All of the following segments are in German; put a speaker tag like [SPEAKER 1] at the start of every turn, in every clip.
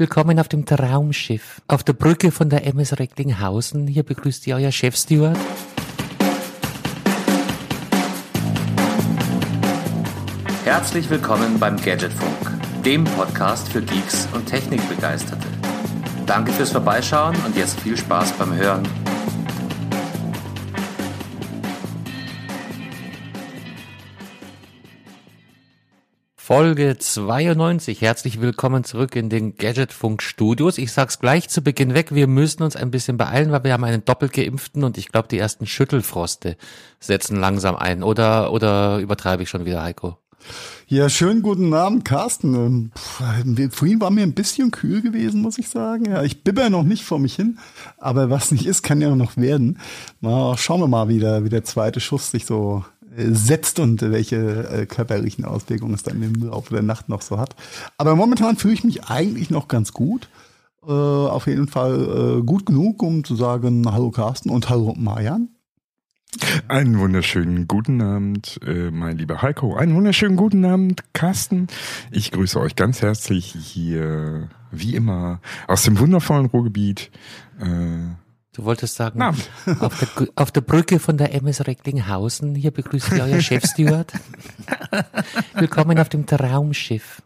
[SPEAKER 1] Willkommen auf dem Traumschiff. Auf der Brücke von der MS Recklinghausen. Hier begrüßt ihr euer Chefsteward.
[SPEAKER 2] Herzlich willkommen beim Gadgetfunk, dem Podcast für Geeks und Technikbegeisterte. Danke fürs Vorbeischauen und jetzt viel Spaß beim Hören.
[SPEAKER 1] Folge 92. Herzlich willkommen zurück in den Gadgetfunk Studios. Ich sag's gleich zu Beginn weg, wir müssen uns ein bisschen beeilen, weil wir haben einen doppelt geimpften und ich glaube, die ersten Schüttelfroste setzen langsam ein. Oder, oder übertreibe ich schon wieder, Heiko?
[SPEAKER 3] Ja, schönen guten Abend, Carsten. Ähm, Vorhin war mir ein bisschen kühl gewesen, muss ich sagen. Ja, ich bibber noch nicht vor mich hin, aber was nicht ist, kann ja noch werden. Mal schauen wir mal, wie der, wie der zweite Schuss sich so setzt und welche äh, körperlichen Auswirkungen es dann im Laufe der Nacht noch so hat. Aber momentan fühle ich mich eigentlich noch ganz gut. Äh, auf jeden Fall äh, gut genug, um zu sagen Hallo Carsten und Hallo Marian.
[SPEAKER 4] Einen wunderschönen guten Abend, äh, mein lieber Heiko. Einen wunderschönen guten Abend, Carsten. Ich grüße euch ganz herzlich hier, wie immer, aus dem wundervollen Ruhrgebiet. Äh,
[SPEAKER 1] Du wolltest sagen, auf der, auf der Brücke von der MS Recklinghausen. Hier begrüßt ihr euer Chefsteward. Willkommen auf dem Traumschiff.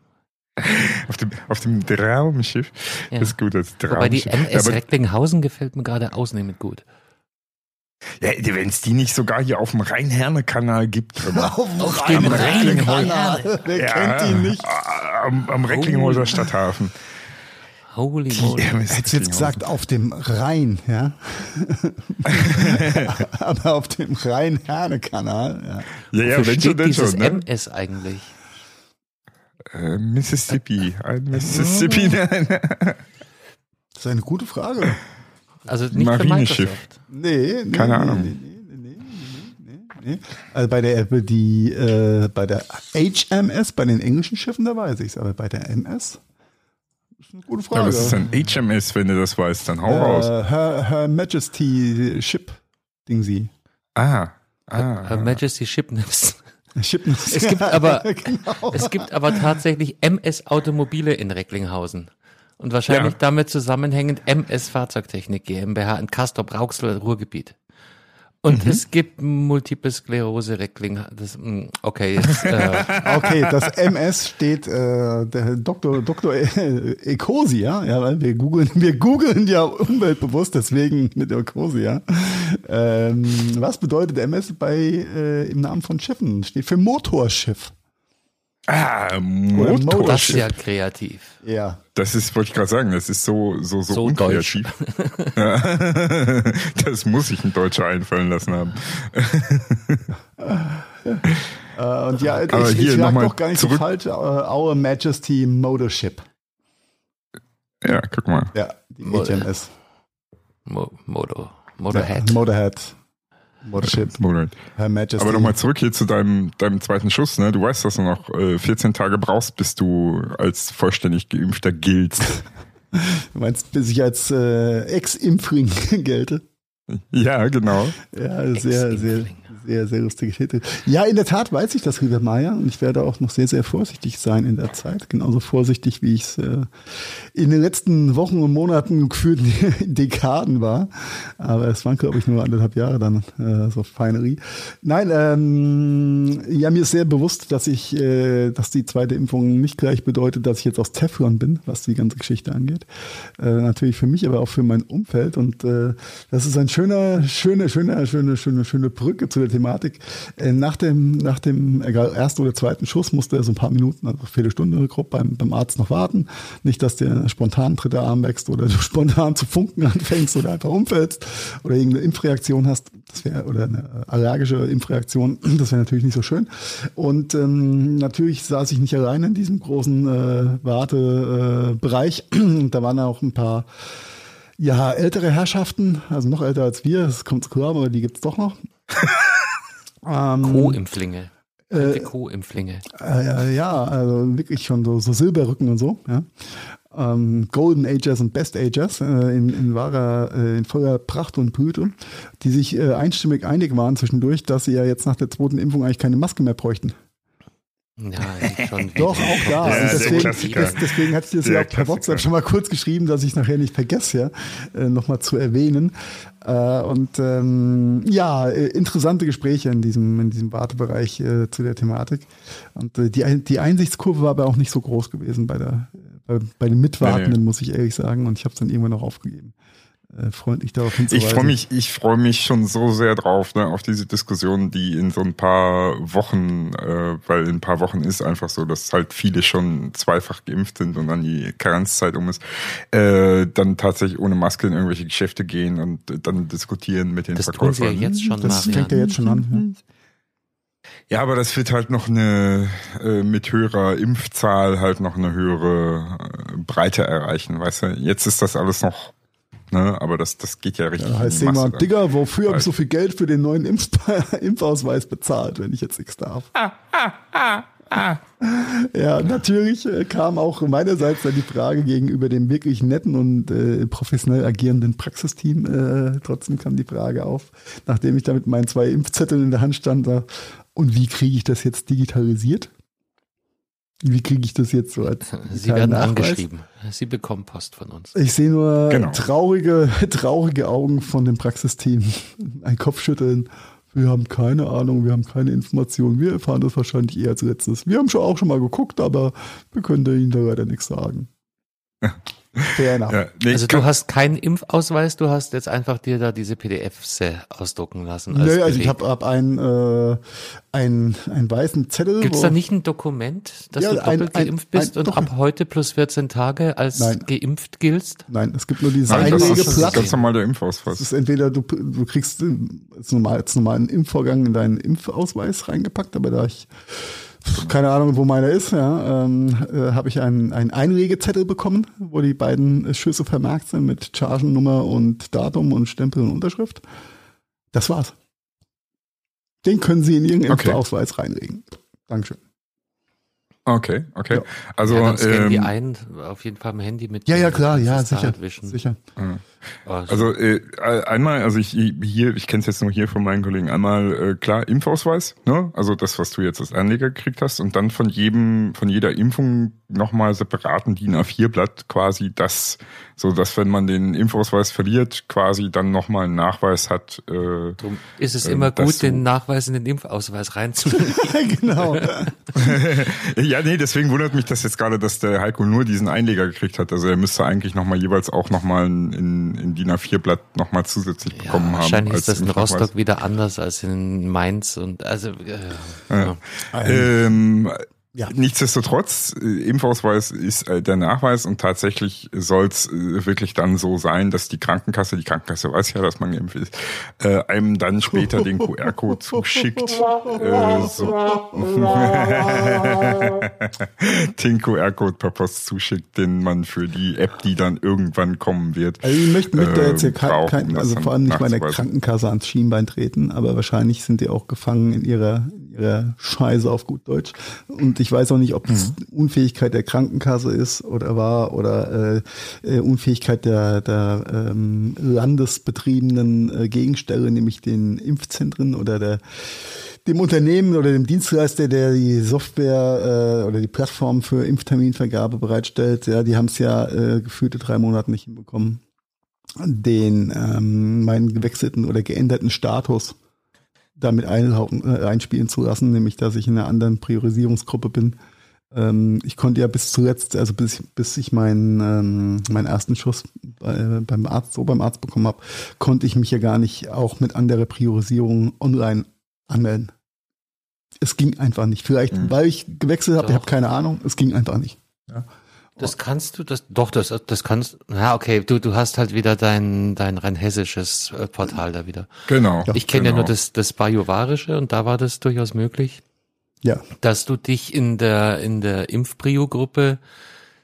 [SPEAKER 4] Auf dem, auf dem Traumschiff.
[SPEAKER 1] Ja.
[SPEAKER 4] Das ist gut, das Traumschiff.
[SPEAKER 1] Wobei die MS
[SPEAKER 4] aber-
[SPEAKER 1] Recklinghausen gefällt mir gerade ausnehmend gut.
[SPEAKER 4] Ja, wenn es die nicht sogar hier auf dem Rhein-Herne-Kanal gibt.
[SPEAKER 3] Auf
[SPEAKER 1] dem
[SPEAKER 3] Rhein-Kanal. Wer
[SPEAKER 4] Ja,
[SPEAKER 3] kennt ihn nicht?
[SPEAKER 4] Am, am Recklinghäuser Stadthafen.
[SPEAKER 1] Holy moly.
[SPEAKER 4] MS
[SPEAKER 3] Hättest du jetzt gesagt, auf dem Rhein, ja? Aber auf dem Rhein-Herne-Kanal, ja.
[SPEAKER 4] Ja, ja,
[SPEAKER 1] Wofür
[SPEAKER 4] wenn schon, denn
[SPEAKER 1] dieses
[SPEAKER 4] schon. Ne?
[SPEAKER 1] MS eigentlich?
[SPEAKER 4] Äh, Mississippi. Ein Mississippi. Nein.
[SPEAKER 3] Das ist eine gute Frage.
[SPEAKER 1] Also nicht für
[SPEAKER 4] Marineschiff.
[SPEAKER 1] Microsoft.
[SPEAKER 3] Nee, nee
[SPEAKER 4] Keine
[SPEAKER 3] nee,
[SPEAKER 4] Ahnung.
[SPEAKER 3] Nee, nee, nee, nee, nee, nee. Also bei der die äh, bei der HMS, bei den englischen Schiffen, da weiß ich's, aber bei der MS gute Frage.
[SPEAKER 4] Ja, was ist ein HMS, wenn du das weißt? Dann hau raus.
[SPEAKER 3] äh, Her, Her Majesty Ship, Ding sie.
[SPEAKER 4] Ah. ah.
[SPEAKER 1] Her Majesty Shipness.
[SPEAKER 3] Ship
[SPEAKER 1] Es gibt aber,
[SPEAKER 3] genau.
[SPEAKER 1] es gibt aber tatsächlich MS Automobile in Recklinghausen. Und wahrscheinlich
[SPEAKER 4] Ja.
[SPEAKER 1] damit zusammenhängend MS Fahrzeugtechnik GmbH in Castor Brauxel Ruhrgebiet. Und es gibt Multiple Sklerose Reckling. Das, mm, okay, jetzt, äh,
[SPEAKER 3] Okay, das MS steht äh, der Dr. Dr. E- Ecosia, ja, weil wir googeln, wir googeln ja umweltbewusst, deswegen mit Ecosia. Ähm, was bedeutet MS bei äh, im Namen von Schiffen? Steht für Motorschiff.
[SPEAKER 4] Ah,
[SPEAKER 1] das ist ja kreativ.
[SPEAKER 3] Ja.
[SPEAKER 4] Das ist, wollte ich gerade sagen, das ist so, so, so,
[SPEAKER 1] So
[SPEAKER 4] unkreativ. Das muss sich ein Deutscher einfallen lassen haben.
[SPEAKER 3] Äh, und ja,
[SPEAKER 4] Aber
[SPEAKER 3] ich,
[SPEAKER 4] hier
[SPEAKER 3] ich
[SPEAKER 4] mal
[SPEAKER 3] doch gar nicht so
[SPEAKER 4] zurück-
[SPEAKER 3] falsch. Äh, Our Majesty Motorship.
[SPEAKER 4] Ja, guck mal.
[SPEAKER 3] Ja, die HMS.
[SPEAKER 1] Mo Moto,
[SPEAKER 3] Ja,
[SPEAKER 1] Motorhead.
[SPEAKER 3] Her Majesty.
[SPEAKER 4] Aber nochmal zurück hier zu deinem, deinem zweiten Schuss. Ne? Du weißt, dass du noch äh, 14 Tage brauchst, bis du als vollständig geimpfter giltst.
[SPEAKER 3] Du meinst, bis ich als äh, Ex-Impfring gelte?
[SPEAKER 4] ja, genau.
[SPEAKER 3] Ja, sehr, sehr. Sehr, sehr lustige Titel. Ja, in der Tat weiß ich das, Rüber Meier, und ich werde auch noch sehr, sehr vorsichtig sein in der Zeit. Genauso vorsichtig, wie ich es äh, in den letzten Wochen und Monaten geführten Dekaden war. Aber es waren, glaube ich, nur anderthalb Jahre dann äh, so Feinerie. Nein, ähm, ja, mir ist sehr bewusst, dass ich, äh, dass die zweite Impfung nicht gleich bedeutet, dass ich jetzt aus Teflon bin, was die ganze Geschichte angeht. Äh, natürlich für mich, aber auch für mein Umfeld. Und äh, das ist ein schöner, schöne, schöne, schöne, schöne, schöne Brücke zu der Thematik. Äh, nach dem, nach dem ersten oder zweiten Schuss musste er so ein paar Minuten, also Viertelstunde grob beim, beim Arzt noch warten. Nicht, dass der spontan dritter Arm wächst oder du spontan zu funken anfängst oder einfach umfällst oder irgendeine Impfreaktion hast. Das wäre oder eine allergische Impfreaktion. Das wäre natürlich nicht so schön. Und ähm, natürlich saß ich nicht alleine in diesem großen äh, Wartebereich. Bereich. da waren auch ein paar ja, ältere Herrschaften, also noch älter als wir, das kommt klar, aber die gibt's doch noch. ähm,
[SPEAKER 1] Co-Impflinge.
[SPEAKER 3] äh,
[SPEAKER 1] Co-Impflinge.
[SPEAKER 3] äh, ja, also wirklich schon so, so Silberrücken und so, ja. Ähm, Golden Ages und Best Ages äh, in, in wahrer, äh, in voller Pracht und Blüte, die sich äh, einstimmig einig waren zwischendurch, dass sie ja jetzt nach der zweiten Impfung eigentlich keine Maske mehr bräuchten.
[SPEAKER 1] Ja, schon.
[SPEAKER 3] Doch, auch da.
[SPEAKER 4] Ja,
[SPEAKER 3] und
[SPEAKER 4] der
[SPEAKER 3] deswegen, das, deswegen hatte ich das
[SPEAKER 4] Der
[SPEAKER 3] ja auch per. WhatsApp schon mal kurz geschrieben, dass ich es nachher nicht vergesse, ja, äh, nochmal zu erwähnen. Äh, und ähm, ja, äh, interessante Gespräche in diesem, in diesem Wartebereich äh, zu der Thematik. Und die, die Einsichtskurve war aber auch nicht so groß gewesen bei, der, bei, bei den Mitwartenden,
[SPEAKER 4] Nee, nee.
[SPEAKER 3] muss ich ehrlich sagen. Und ich habe es dann irgendwann noch aufgegeben. Äh, freundlich darauf hinzuweisen.
[SPEAKER 4] Ich freue mich, ich freue mich schon so sehr drauf, ne, auf diese Diskussion, die in so ein paar Wochen, äh, weil in ein paar Wochen ist einfach so, dass halt viele schon zweifach geimpft sind und dann die Karenzzeit um ist, äh, dann tatsächlich ohne Maske in irgendwelche Geschäfte gehen und äh, dann diskutieren mit den
[SPEAKER 1] Das tun sie ja
[SPEAKER 4] Verkäufern.
[SPEAKER 1] jetzt schon,
[SPEAKER 3] Das
[SPEAKER 1] Marian.
[SPEAKER 3] fängt ja jetzt schon an.
[SPEAKER 4] Ja, aber das wird halt noch eine äh, mit höherer Impfzahl halt noch eine höhere äh, Breite erreichen, weißt du? Jetzt ist das alles noch, ne, aber das das geht ja richtig.
[SPEAKER 3] Ja. Heißt
[SPEAKER 4] in die Masse dann.
[SPEAKER 3] Digga, wofür habe ich so viel Geld für den neuen Impf Impfausweis bezahlt, wenn ich jetzt nichts darf? Ja, natürlich äh, kam auch meinerseits dann die Frage gegenüber dem wirklich netten und äh, professionell agierenden Praxisteam. Äh, trotzdem kam die Frage auf, nachdem ich da mit meinen zwei Impfzetteln in der Hand stand. Da, und wie kriege ich das jetzt digitalisiert? Wie kriege ich das jetzt so als
[SPEAKER 1] Sie werden
[SPEAKER 3] Nachweis?
[SPEAKER 1] angeschrieben. Sie bekommen Post von uns.
[SPEAKER 3] Ich sehe nur
[SPEAKER 4] Genau.
[SPEAKER 3] traurige, traurige Augen von dem Praxisteam. Ein Kopfschütteln. Wir haben keine Ahnung, wir haben keine Informationen. Wir erfahren das wahrscheinlich eher als letztes. Wir haben schon auch schon mal geguckt, aber wir können Ihnen da leider nichts sagen. Fair enough.
[SPEAKER 4] Ja, nee,
[SPEAKER 1] Also du hast keinen Impfausweis, du hast jetzt einfach dir da diese PDFs äh, ausdrucken lassen. als
[SPEAKER 3] Nö, also ich habe hab einen, äh, einen, einen weißen Zettel.
[SPEAKER 1] Gibt's
[SPEAKER 3] wo-
[SPEAKER 1] da nicht ein Dokument, dass
[SPEAKER 3] Ja,
[SPEAKER 1] du
[SPEAKER 3] ein-
[SPEAKER 1] doppelt
[SPEAKER 3] ein-
[SPEAKER 1] geimpft bist
[SPEAKER 3] ein-
[SPEAKER 1] und
[SPEAKER 3] doch.
[SPEAKER 1] ab heute plus 14 Tage als
[SPEAKER 3] Nein.
[SPEAKER 1] geimpft giltst?
[SPEAKER 3] Nein, es gibt nur dieses
[SPEAKER 4] Nein, das ist
[SPEAKER 3] Einlegeblatt.
[SPEAKER 4] ganz normal der
[SPEAKER 3] Das
[SPEAKER 4] Impfausweis.
[SPEAKER 3] ist entweder du, du kriegst äh, als normal, als normalen Impfvorgang in deinen Impfausweis reingepackt, aber da ich keine Ahnung, wo meiner ist, ja, ähm, äh, habe ich einen, einen Einlegezettel bekommen, wo die beiden Schüsse vermerkt sind mit Chargennummer und Datum und Stempel und Unterschrift. Das war's. Den können Sie in Ihren
[SPEAKER 4] Okay.
[SPEAKER 3] Impfausweis reinlegen. Dankeschön.
[SPEAKER 4] Okay, okay.
[SPEAKER 3] Ja.
[SPEAKER 4] Also,
[SPEAKER 1] ja, dann scannen die
[SPEAKER 4] ähm,
[SPEAKER 1] ein, auf jeden Fall im Handy mit.
[SPEAKER 3] Ja, ja, klar, ja, sicher. Sicher.
[SPEAKER 1] Oh,
[SPEAKER 4] Also äh, einmal, also ich hier, ich kenne es jetzt nur hier von meinen Kollegen, einmal äh, klar Impfausweis, ne? Also das, was du jetzt als Anleger gekriegt hast, und dann von jedem, von jeder Impfung nochmal separaten DIN A4-Blatt quasi das, so dass wenn man den Impfausweis verliert, quasi dann nochmal einen Nachweis hat. Äh,
[SPEAKER 1] Drum ist es
[SPEAKER 4] ähm,
[SPEAKER 1] immer gut, den Nachweis in den Impfausweis reinzulegen.
[SPEAKER 3] genau.
[SPEAKER 4] ja, nee, deswegen wundert mich das jetzt gerade, dass der Heiko nur diesen Einleger gekriegt hat. Also er müsste eigentlich nochmal jeweils auch nochmal in, in, in DIN A4-Blatt nochmal zusätzlich
[SPEAKER 1] Ja,
[SPEAKER 4] bekommen haben.
[SPEAKER 1] wahrscheinlich ist das in. Rostock wieder anders als in Mainz und also äh, ja.
[SPEAKER 4] Ähm,
[SPEAKER 3] Ja.
[SPEAKER 4] Nichtsdestotrotz, äh, Impfausweis ist äh, der Nachweis und tatsächlich soll es äh, wirklich dann so sein, dass die Krankenkasse, die Krankenkasse weiß ja, dass man geimpft ist, äh, einem dann später den QR-Code zuschickt. Äh, so. den QR-Code per Post zuschickt, den man für die App, die dann irgendwann kommen wird.
[SPEAKER 3] Also ich möchte, möchte
[SPEAKER 4] äh,
[SPEAKER 3] jetzt hier kein,
[SPEAKER 4] brauchen,
[SPEAKER 3] kein,
[SPEAKER 4] das
[SPEAKER 3] also vor allem nicht meiner. Krankenkasse ans Schienbein treten, aber wahrscheinlich sind die auch gefangen in ihrer, ihrer Scheiße auf gut Deutsch. Und ich weiß auch nicht, ob es
[SPEAKER 4] Mhm.
[SPEAKER 3] Unfähigkeit der Krankenkasse ist oder war oder äh, äh, Unfähigkeit der, der ähm, landesbetriebenen äh, Gegenstelle, nämlich den Impfzentren oder der dem Unternehmen oder dem Dienstleister, der die Software äh, oder die Plattform für Impfterminvergabe bereitstellt, ja, die haben es ja äh, gefühlte drei Monate nicht hinbekommen, den ähm, meinen gewechselten oder geänderten Status damit äh, einspielen zu lassen, nämlich dass ich in einer anderen Priorisierungsgruppe bin. Ähm, ich konnte ja bis zuletzt, also bis, bis ich meinen, ähm, meinen ersten Schuss bei, beim Arzt, so beim Arzt bekommen habe, konnte ich mich ja gar nicht auch mit anderer Priorisierung online anmelden. Es ging einfach nicht. Vielleicht,
[SPEAKER 4] Mhm.
[SPEAKER 3] weil ich gewechselt habe, ich habe keine Ahnung, es ging einfach nicht.
[SPEAKER 1] Das kannst du, das, doch, das, das kannst, ja, okay, du, du hast halt wieder dein, dein rein hessisches äh, Portal da wieder.
[SPEAKER 4] Genau.
[SPEAKER 1] Ich kenne ja
[SPEAKER 4] genau.
[SPEAKER 1] nur das, das Bajuwarische und da war das durchaus möglich,
[SPEAKER 3] Ja,
[SPEAKER 1] dass du dich in der, in der Impfprio-Gruppe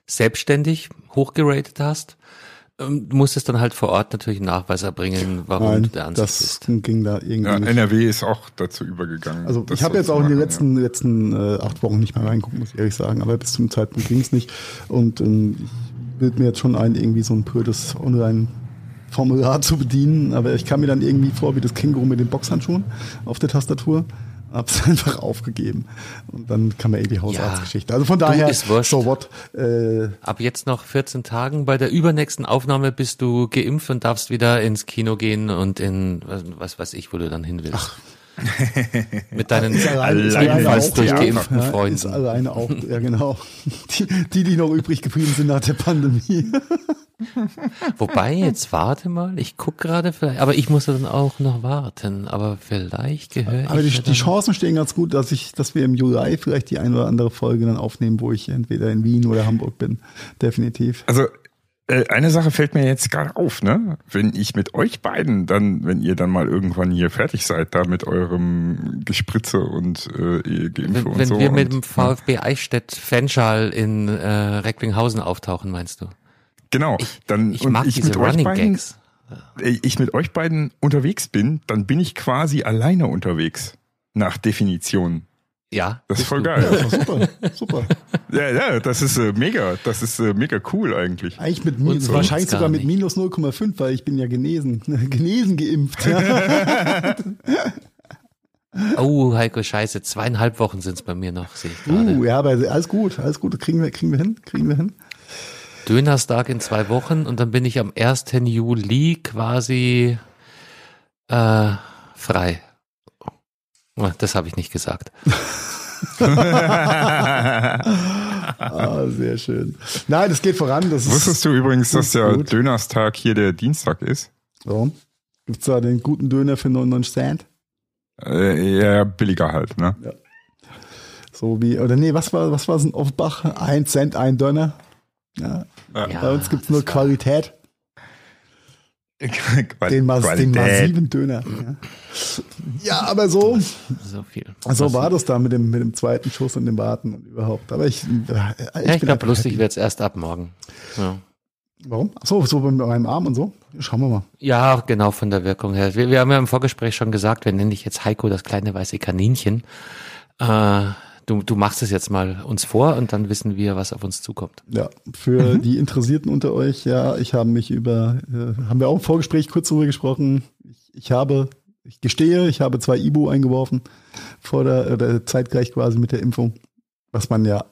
[SPEAKER 1] selbstständig hochgeratet hast. Ähm, Du musstest dann halt vor Ort natürlich einen Nachweis erbringen, warum du
[SPEAKER 3] nein,
[SPEAKER 1] der Ansicht
[SPEAKER 3] das
[SPEAKER 1] bist.
[SPEAKER 3] ging da irgendwie
[SPEAKER 4] Ja,
[SPEAKER 3] nicht.
[SPEAKER 4] NRW ist auch dazu übergegangen.
[SPEAKER 3] Also ich habe jetzt auch in den letzten, letzten äh, acht Wochen nicht mehr reingucken, muss ich ehrlich sagen. Aber bis zum Zeitpunkt ging es nicht. Und ähm, ich bild mir jetzt schon ein, irgendwie so ein blödes Online-Formular zu bedienen. Aber ich kam mir dann irgendwie vor wie das Känguru mit den Boxhandschuhen auf der Tastatur. Hab's einfach aufgegeben. Und dann kam ja eh die Hausarztgeschichte. Also von daher, so what. Äh,
[SPEAKER 1] Ab jetzt noch 14 Tagen. Bei der übernächsten Aufnahme bist du geimpft und darfst wieder ins Kino gehen und in was, was weiß ich, wo du dann hin willst. Mit deinen
[SPEAKER 3] ist ist auch,
[SPEAKER 1] durchgeimpften
[SPEAKER 3] ja, Ist
[SPEAKER 1] Freunden.
[SPEAKER 3] alleine auch, ja genau. Die, die, die noch übrig geblieben sind nach der Pandemie.
[SPEAKER 1] Wobei, jetzt warte mal, ich guck gerade vielleicht, aber ich muss dann auch noch warten, aber vielleicht gehöre
[SPEAKER 3] Aber die,
[SPEAKER 1] ich ja
[SPEAKER 3] die
[SPEAKER 1] dann-
[SPEAKER 3] Chancen stehen ganz gut, dass ich, dass wir im Juli vielleicht die eine oder andere Folge dann aufnehmen, wo ich entweder in Wien oder Hamburg bin. Definitiv.
[SPEAKER 4] Also eine Sache fällt mir jetzt gerade auf, ne? Wenn ich mit euch beiden dann, wenn ihr dann mal irgendwann hier fertig seid, da mit eurem Gespritze und äh, Geimpfe
[SPEAKER 1] Wenn,
[SPEAKER 4] und
[SPEAKER 1] wenn
[SPEAKER 4] so.
[SPEAKER 1] wir mit dem VfB Eichstätt Fanschal in äh, Recklinghausen auftauchen, meinst du?
[SPEAKER 4] Genau, dann
[SPEAKER 1] Ich
[SPEAKER 4] und
[SPEAKER 1] mag
[SPEAKER 4] ich
[SPEAKER 1] diese
[SPEAKER 4] mit euch
[SPEAKER 1] Running
[SPEAKER 4] beiden,
[SPEAKER 1] Gags.
[SPEAKER 4] äh, ich mit euch beiden unterwegs bin, dann bin ich quasi alleine unterwegs. Nach Definition.
[SPEAKER 1] Ja.
[SPEAKER 4] Das ist voll
[SPEAKER 1] du.
[SPEAKER 4] geil.
[SPEAKER 3] Super, super.
[SPEAKER 4] Ja, ja, das ist äh, mega. Das ist äh, mega cool eigentlich.
[SPEAKER 3] Eigentlich mit Mi-
[SPEAKER 1] Uns
[SPEAKER 3] wahrscheinlich sogar mit minus 0,5, weil ich bin ja genesen. genesen geimpft. Ja.
[SPEAKER 1] Oh, Heiko, scheiße, zweieinhalb Wochen sind's bei mir noch, sehe ich gerade.
[SPEAKER 3] Uh, ja, aber alles gut, alles gut. Kriegen wir, kriegen wir hin, kriegen wir hin.
[SPEAKER 1] Dönerstag in zwei Wochen und dann bin ich am 1. Juli quasi äh, frei. Das habe ich nicht gesagt.
[SPEAKER 3] Ah, sehr schön. Nein, das geht voran. Das ist,
[SPEAKER 4] Wusstest du übrigens, dass der
[SPEAKER 3] gut.
[SPEAKER 4] Dönerstag hier der Dienstag ist?
[SPEAKER 3] So. Gibt's da den guten Döner für 99 Cent?
[SPEAKER 4] Äh, ja, billiger halt, ne?
[SPEAKER 3] So wie, oder nee, was war, was war es in Offenbach? Ein Cent, ein Döner. Ja,
[SPEAKER 1] Ja,
[SPEAKER 3] bei uns gibt's nur
[SPEAKER 1] das war-
[SPEAKER 3] Qualität. Den, mas den massiven Döner. Ja. ja, aber so,
[SPEAKER 1] So viel.
[SPEAKER 3] so war das da mit dem, mit dem zweiten Schuss und dem Warten und überhaupt. Aber ich, äh, ich,
[SPEAKER 1] Ja, ich
[SPEAKER 3] bin
[SPEAKER 1] glaube, lustig
[SPEAKER 3] happy.
[SPEAKER 1] wird's erst ab morgen. Ja.
[SPEAKER 3] Warum? Ach So, so bei meinem Arm und so. Schauen wir mal.
[SPEAKER 1] Ja, genau von der Wirkung her. Wir, wir haben ja im Vorgespräch schon gesagt, wir nennen dich jetzt Heiko das kleine weiße Kaninchen. Äh, du, du machst es jetzt mal uns vor und dann wissen wir, was auf uns zukommt.
[SPEAKER 3] Ja, für die Interessierten unter euch, ja, ich habe mich über, äh, haben wir auch im Vorgespräch kurz drüber gesprochen. Ich, ich habe, ich gestehe, ich habe zwei Ibu eingeworfen vor der, oder zeitgleich quasi mit der Impfung, was man ja,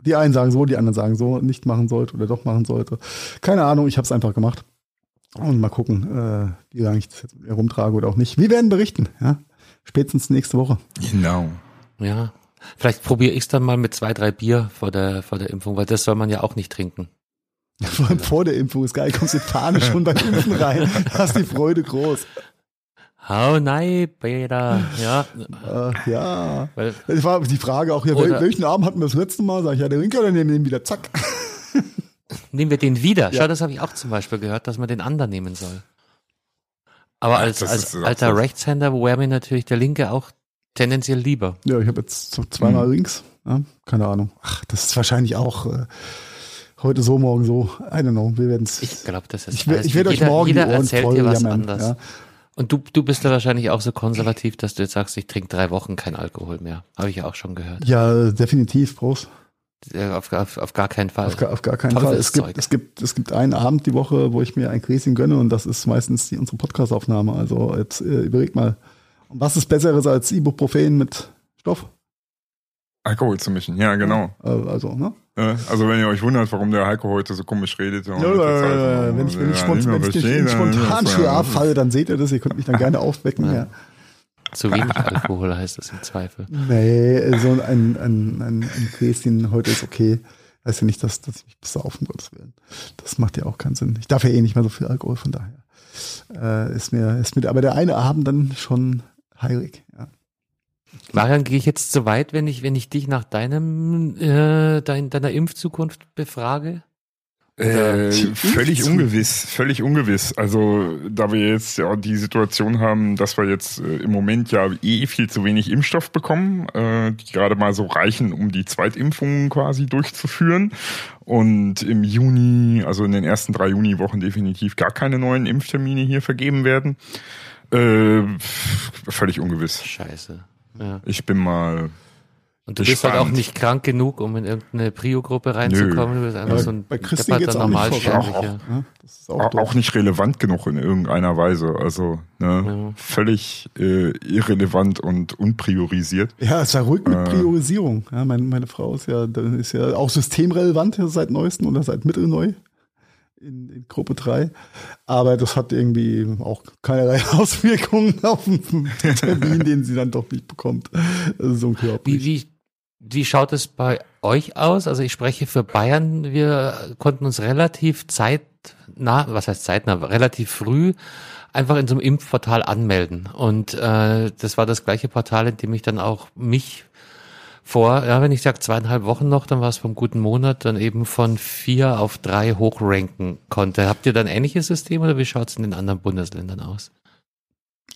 [SPEAKER 3] die einen sagen so, die anderen sagen so, nicht machen sollte oder doch machen sollte. Keine Ahnung, ich habe es einfach gemacht. Und mal gucken, äh, wie lange ich das jetzt mit mir rumtrage oder auch nicht. Wir werden berichten, ja. Spätestens nächste Woche.
[SPEAKER 4] Genau.
[SPEAKER 1] Ja. Vielleicht probiere ich es dann mal mit zwei, drei Bier vor der, vor der Impfung, weil das soll man ja auch nicht trinken.
[SPEAKER 3] Vor allem vor der Impfung ist geil, kommst mit Fahne schon beim Impfen rein. Da ist die Freude groß.
[SPEAKER 1] Hau nein, Peter. Ja.
[SPEAKER 3] Ach ja.
[SPEAKER 1] Weil,
[SPEAKER 3] Das war die Frage auch hier,
[SPEAKER 1] Oder-
[SPEAKER 3] welchen Arm hatten wir das letzte Mal? Sag ich, ja, der linke oder nehmen wir den wieder? Zack.
[SPEAKER 1] nehmen wir den wieder.
[SPEAKER 3] Ja.
[SPEAKER 1] Schau, das habe ich auch zum Beispiel gehört, dass man den anderen nehmen soll. Aber als, als alter. Rechtshänder wäre mir natürlich der linke auch tendenziell lieber.
[SPEAKER 3] Ja, ich habe jetzt so
[SPEAKER 1] Mhm.
[SPEAKER 3] zweimal links. Ja, keine Ahnung. Ach, das ist wahrscheinlich auch äh, heute so, morgen so. I don't know. Wir werden es.
[SPEAKER 1] Ich glaube, das ist
[SPEAKER 3] Ich,
[SPEAKER 1] alles-
[SPEAKER 3] ich werde euch morgen
[SPEAKER 1] jeder erzählt dir was
[SPEAKER 3] jammern.
[SPEAKER 1] anderes.
[SPEAKER 3] Ja.
[SPEAKER 1] Und du, du bist da wahrscheinlich auch so konservativ, dass du jetzt sagst, ich trinke drei Wochen kein Alkohol mehr. Habe ich ja auch schon gehört.
[SPEAKER 3] ja, definitiv, Prost.
[SPEAKER 1] Auf, auf, auf gar keinen Fall.
[SPEAKER 3] Auf, gar- auf gar keinen Fall. Es gibt, es, gibt, es gibt einen Abend die Woche, wo ich mir ein Gläschen gönne und das ist meistens die, unsere Podcastaufnahme. Also jetzt äh, überleg mal, was ist Besseres als Ibuprofen mit Stoff?
[SPEAKER 4] Alkohol zu mischen, ja, genau.
[SPEAKER 3] Äh, also, ne?
[SPEAKER 4] Äh, Also wenn ihr euch wundert, warum der Heiko heute so komisch redet. und
[SPEAKER 3] Ja, äh,
[SPEAKER 4] Zeit,
[SPEAKER 3] wenn ich, wenn ich,
[SPEAKER 4] ja,
[SPEAKER 3] spont,
[SPEAKER 4] nicht mehr
[SPEAKER 3] wenn ich nicht in
[SPEAKER 4] verstehe, dann-
[SPEAKER 3] Spontanschlaf falle, dann seht ihr das. Ihr könnt mich dann gerne aufwecken. Ja.
[SPEAKER 1] Zu wenig Alkohol heißt es im Zweifel.
[SPEAKER 3] Nee, so ein, ein, ein, ein Gläschen heute ist okay. Heißt ja nicht, dass, dass ich mich besaufe, um Gottes Willen. Das macht ja auch keinen Sinn. Ich darf ja eh nicht mehr so viel Alkohol, von daher. Äh, ist mir, ist mir, aber der eine Abend dann schon heilig. Ja.
[SPEAKER 1] Marian, gehe ich jetzt so weit, wenn ich, wenn ich dich nach deinem, äh, dein, deiner Impfzukunft befrage?
[SPEAKER 4] Äh, völlig ungewiss, völlig ungewiss. Also da wir jetzt ja die Situation haben, dass wir jetzt äh, im Moment ja eh viel zu wenig Impfstoff bekommen, äh, die gerade mal so reichen, um die Zweitimpfungen quasi durchzuführen. Und im Juni, also in den ersten drei Juniwochen definitiv gar keine neuen Impftermine hier vergeben werden. Äh, völlig ungewiss.
[SPEAKER 1] Scheiße. Ja.
[SPEAKER 4] Ich bin mal
[SPEAKER 1] Und du bist halt auch nicht krank genug, um in irgendeine Prio-Gruppe reinzukommen. Nö. Du bist einfach
[SPEAKER 3] ja,
[SPEAKER 1] so ein
[SPEAKER 3] bei Christian geht's auch nicht
[SPEAKER 4] auch, auch, ja, auch, auch, nicht relevant genug in irgendeiner Weise. Also ne, ja. völlig äh, irrelevant und unpriorisiert.
[SPEAKER 3] Ja, es ja ruhig mit äh. Priorisierung. Ja, meine, meine Frau ist ja, ist ja auch systemrelevant seit neuestem oder seit mittelneu in, in Gruppe 3. Aber das hat irgendwie auch keinerlei Auswirkungen auf den Termin, den sie dann doch nicht bekommt. Ist unglaublich.
[SPEAKER 1] Wie, wie, wie schaut es bei euch aus? Also ich spreche für Bayern. Wir konnten uns relativ zeitnah, was heißt zeitnah, relativ früh einfach in so einem Impfportal anmelden. Und äh, das war das gleiche Portal, in dem ich dann auch mich vor, ja, wenn ich sage zweieinhalb Wochen noch, dann war es vom guten Monat, dann eben von vier auf drei hochranken konnte. Habt ihr dann ähnliches System oder wie schaut es in den anderen Bundesländern aus?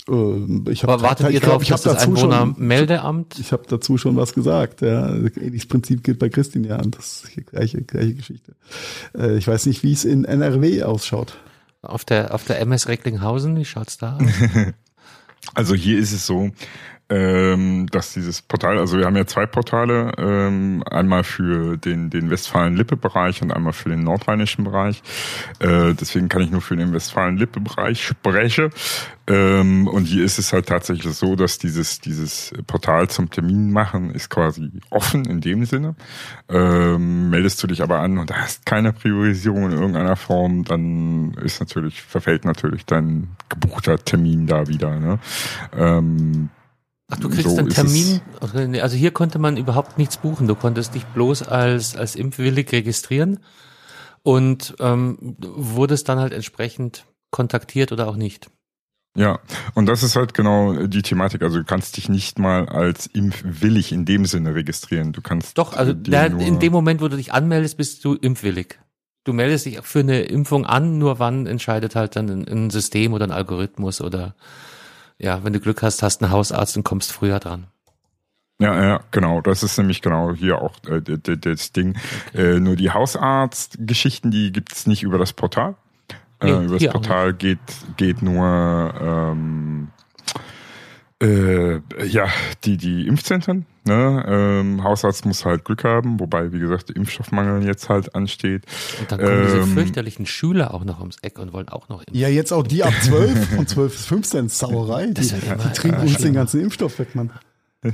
[SPEAKER 3] Ähm, ich hab,
[SPEAKER 1] wartet ihr drauf, dass das Einwohnermeldeamt?
[SPEAKER 3] Ich habe dazu schon was gesagt. Ja, ähnliches Prinzip gilt bei Christine ja, und das ist die gleiche, gleiche Geschichte. Äh, ich weiß nicht, wie es in NRW ausschaut.
[SPEAKER 1] Auf der auf der MS Recklinghausen, wie schaut's da aus?
[SPEAKER 4] Also hier ist es so, ähm, dass dieses Portal, also wir haben ja zwei Portale, ähm, einmal für den, den Westfalen-Lippe-Bereich und einmal für den nordrheinischen Bereich. Äh, deswegen kann ich nur für den Westfalen-Lippe-Bereich sprechen. Ähm, und hier ist es halt tatsächlich so, dass dieses, dieses Portal zum Termin machen ist quasi offen in dem Sinne. Ähm, meldest du dich aber an und hast keine Priorisierung in irgendeiner Form, dann ist natürlich, verfällt natürlich dein gebuchter Termin da wieder. Ne? Ähm,
[SPEAKER 1] Ach, du kriegst so einen Termin. Also hier konnte man überhaupt nichts buchen. Du konntest dich bloß als, als impfwillig registrieren und ähm, wurdest dann halt entsprechend kontaktiert oder auch nicht.
[SPEAKER 4] Ja, und das ist halt genau die Thematik. Also du kannst dich nicht mal als impfwillig in dem Sinne registrieren. Du kannst
[SPEAKER 1] doch, also da, in dem Moment, wo du dich anmeldest, bist du impfwillig. Du meldest dich für eine Impfung an, nur wann entscheidet halt dann ein, ein System oder ein Algorithmus oder ja, wenn du Glück hast, hast einen Hausarzt und kommst früher dran.
[SPEAKER 4] Ja, ja, genau. Das ist nämlich genau hier auch äh, das Ding. Okay. Äh, nur die Hausarztgeschichten, die gibt's nicht über das Portal. Äh, nee, über das Portal geht, geht nur ähm, äh, ja, die, die Impfzentren. Ne? Ähm, Hausarzt muss halt Glück haben, wobei, wie gesagt, der Impfstoffmangel jetzt halt ansteht.
[SPEAKER 1] Und dann kommen ähm, diese fürchterlichen Schüler auch noch ums Eck und wollen auch noch
[SPEAKER 3] impfen. Ja, jetzt auch die ab 12, von 12 bis 15, Sauerei. Die, die trinken uns den ganzen Impfstoff weg, Mann.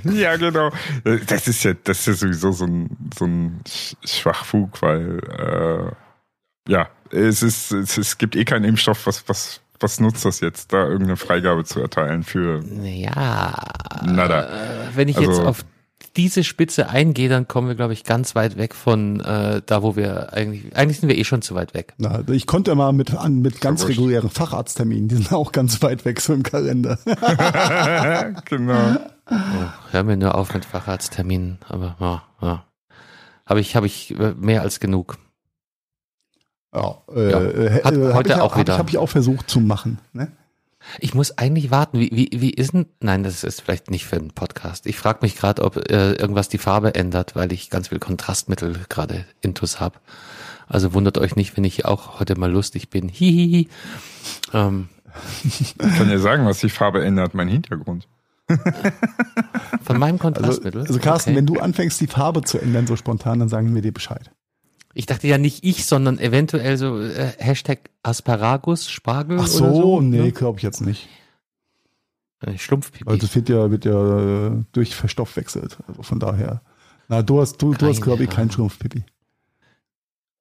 [SPEAKER 4] Ja, genau. Das ist ja, das ist ja sowieso so ein, so ein Schwachfug, weil äh, ja, es ist, es, es gibt eh keinen Impfstoff, was, was, was nutzt das jetzt, da irgendeine Freigabe zu erteilen für?
[SPEAKER 1] Ja, nada. Wenn ich also, jetzt auf diese Spitze eingehe, dann kommen wir, glaube ich, ganz weit weg von äh, da, wo wir eigentlich, eigentlich sind wir eh schon zu weit weg.
[SPEAKER 3] Na, ich konnte mal mit an mit ganz regulären Facharztterminen, die sind auch ganz weit weg so im Kalender.
[SPEAKER 4] genau.
[SPEAKER 1] Oh, hör mir nur auf mit Facharztterminen, aber ja, ja. habe ich habe ich äh, mehr als genug.
[SPEAKER 3] Ja, äh, ja. Äh, Hat äh, heute auch wieder. Habe ich auch versucht zu machen. Ne?
[SPEAKER 1] Ich muss eigentlich warten. Wie, wie, wie ist denn? Nein, das ist vielleicht nicht für einen Podcast. Ich frage mich gerade, ob äh, irgendwas die Farbe ändert, weil ich ganz viel Kontrastmittel gerade intus habe. Also wundert euch nicht, wenn ich auch heute mal lustig bin. Hihihi.
[SPEAKER 4] Ähm. Ich kann ja sagen, was die Farbe ändert, mein Hintergrund.
[SPEAKER 1] Von meinem Kontrastmittel.
[SPEAKER 3] Also, also Carsten, okay. wenn du anfängst, die Farbe zu ändern so spontan, dann sagen wir dir Bescheid.
[SPEAKER 1] Ich dachte ja nicht ich, sondern eventuell so äh, Hashtag Asparagus, Spargel
[SPEAKER 3] Ach so,
[SPEAKER 1] oder so.
[SPEAKER 3] nee, ne? glaube ich jetzt nicht.
[SPEAKER 1] Äh, Schlumpfpipi.
[SPEAKER 3] Also das wird ja, wird ja äh, durch verstoffwechselt. Also von daher. Na, du hast, du, du hast glaube ich keinen Schlumpfpipi.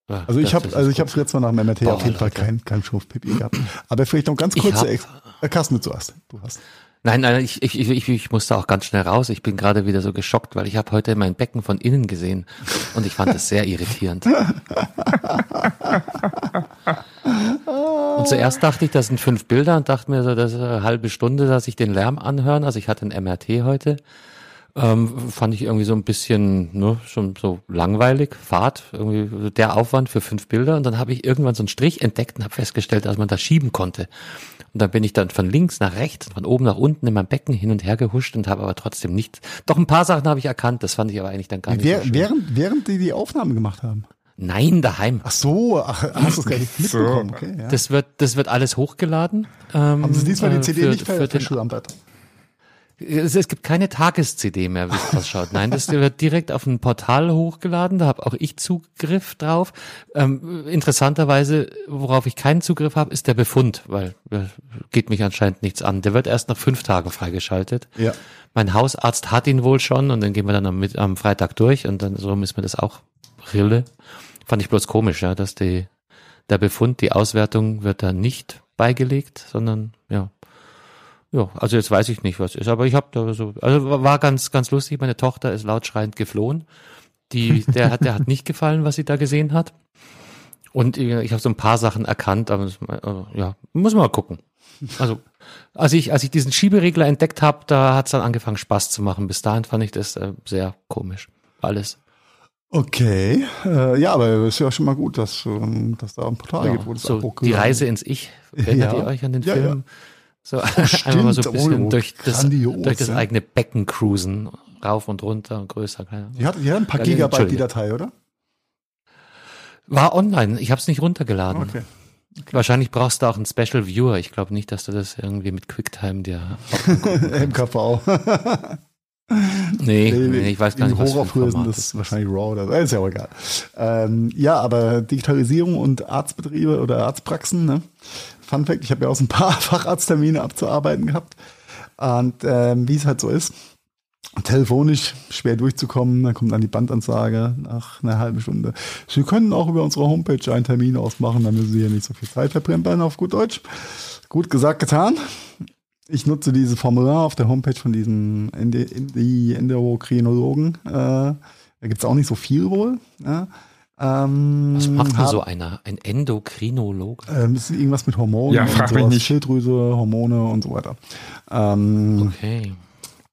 [SPEAKER 3] Ja, also ich habe, also ich habe letztes Mal nach dem MRT Boah, auf jeden Fall kein, kein Schlumpfpipi gehabt. Aber vielleicht noch ganz kurze, Ex äh, Carsten, du hast, du hast.
[SPEAKER 1] Nein, nein, ich, ich, ich, ich musste auch ganz schnell raus. Ich bin gerade wieder so geschockt, weil ich habe heute mein Becken von innen gesehen und ich fand es sehr irritierend. Und zuerst dachte ich, das sind fünf Bilder und dachte mir so, das ist eine halbe Stunde, dass ich den Lärm anhören. Also ich hatte ein MRT heute. Ähm, fand ich irgendwie so ein bisschen, ne, schon so langweilig, Fahrt, irgendwie der Aufwand für fünf Bilder. Und dann habe ich irgendwann so einen Strich entdeckt und habe festgestellt, dass man da schieben konnte. Und dann bin ich dann von links nach rechts, von oben nach unten in meinem Becken hin und her gehuscht und habe aber trotzdem nichts. Doch ein paar Sachen habe ich erkannt, das fand ich aber eigentlich dann gar nicht
[SPEAKER 3] Wer,
[SPEAKER 1] so schön.
[SPEAKER 3] Während, während die die Aufnahme gemacht haben?
[SPEAKER 1] Nein, daheim.
[SPEAKER 3] Ach so, ach, hast du es gar nicht mitbekommen. So. Okay,
[SPEAKER 1] ja. Das wird, das wird alles hochgeladen.
[SPEAKER 3] Ähm, Haben Sie diesmal die CD für, nicht ver verschlammbert?
[SPEAKER 1] Es, es gibt keine Tages-CD mehr, wie es ausschaut. Nein, das wird direkt auf ein Portal hochgeladen, da habe auch ich Zugriff drauf. Ähm, interessanterweise, worauf ich keinen Zugriff habe, ist der Befund, weil äh, geht mich anscheinend nichts an. Der wird erst nach fünf Tagen freigeschaltet.
[SPEAKER 3] Ja.
[SPEAKER 1] Mein Hausarzt hat ihn wohl schon und dann gehen wir dann am, am Freitag durch und dann so ist mir das auch Rille. Fand ich bloß komisch, ja, dass die, der Befund, die Auswertung wird da nicht beigelegt, sondern ja. Ja, also jetzt weiß ich nicht, was ist, aber ich habe da so, also war- ganz, ganz lustig. Meine Tochter ist laut schreiend geflohen. Die, der hat, der hat nicht gefallen, was sie da gesehen hat. Und ich, habe so ein paar Sachen erkannt, aber also, ja, muss man mal gucken. Also, als ich, als ich diesen Schieberegler entdeckt habe, da hat es dann angefangen Spaß zu machen. Bis dahin fand ich das äh, sehr komisch. Alles.
[SPEAKER 3] Okay. Äh, ja, aber ist ja schon mal gut, dass, ähm, dass da ein Portal gibt, wo das
[SPEAKER 1] so die Reise ins Ich. Erinnert
[SPEAKER 3] Ja.
[SPEAKER 1] ihr euch an den
[SPEAKER 3] Ja,
[SPEAKER 1] Film? So einmal mal so ein bisschen
[SPEAKER 3] Oh,
[SPEAKER 1] durch, das, durch das eigene Becken cruisen. Rauf und runter und größer, kleiner.
[SPEAKER 3] Die hat, die hat ein paar Gigabyte, die. Datei, oder?
[SPEAKER 1] War online. Ich habe es nicht runtergeladen.
[SPEAKER 3] Okay.
[SPEAKER 1] Wahrscheinlich brauchst du auch einen Special Viewer. Ich glaube nicht, dass du das irgendwie mit QuickTime dir.
[SPEAKER 3] MKV.
[SPEAKER 1] Nee, nee, ich weiß gar nicht, was für ein Format
[SPEAKER 3] das
[SPEAKER 1] das ist.
[SPEAKER 3] wahrscheinlich RAW oder so. Ist ja auch egal. Ähm, ja, aber Digitalisierung und Arztbetriebe oder Arztpraxen, ne? Fun Fact, ich habe ja auch so ein paar Facharzttermine abzuarbeiten gehabt. Und ähm, wie es halt so ist, telefonisch schwer durchzukommen, dann kommt dann die Bandansage nach einer halben Stunde. Sie können auch über unsere Homepage einen Termin ausmachen, dann müssen Sie hier nicht so viel Zeit verplempern auf gut Deutsch. Gut gesagt, getan. Ich nutze dieses Formular auf der Homepage von diesem Ende, die Endokrinologen. Äh, da gibt's auch nicht so viel wohl. Ja. Ähm,
[SPEAKER 1] Was macht denn so einer? Ein Endokrinologe?
[SPEAKER 3] Ähm, es ist irgendwas mit Hormonen
[SPEAKER 4] Ja, frag mich nicht.
[SPEAKER 3] Schilddrüse, Hormone und so weiter. Ähm,
[SPEAKER 1] Okay.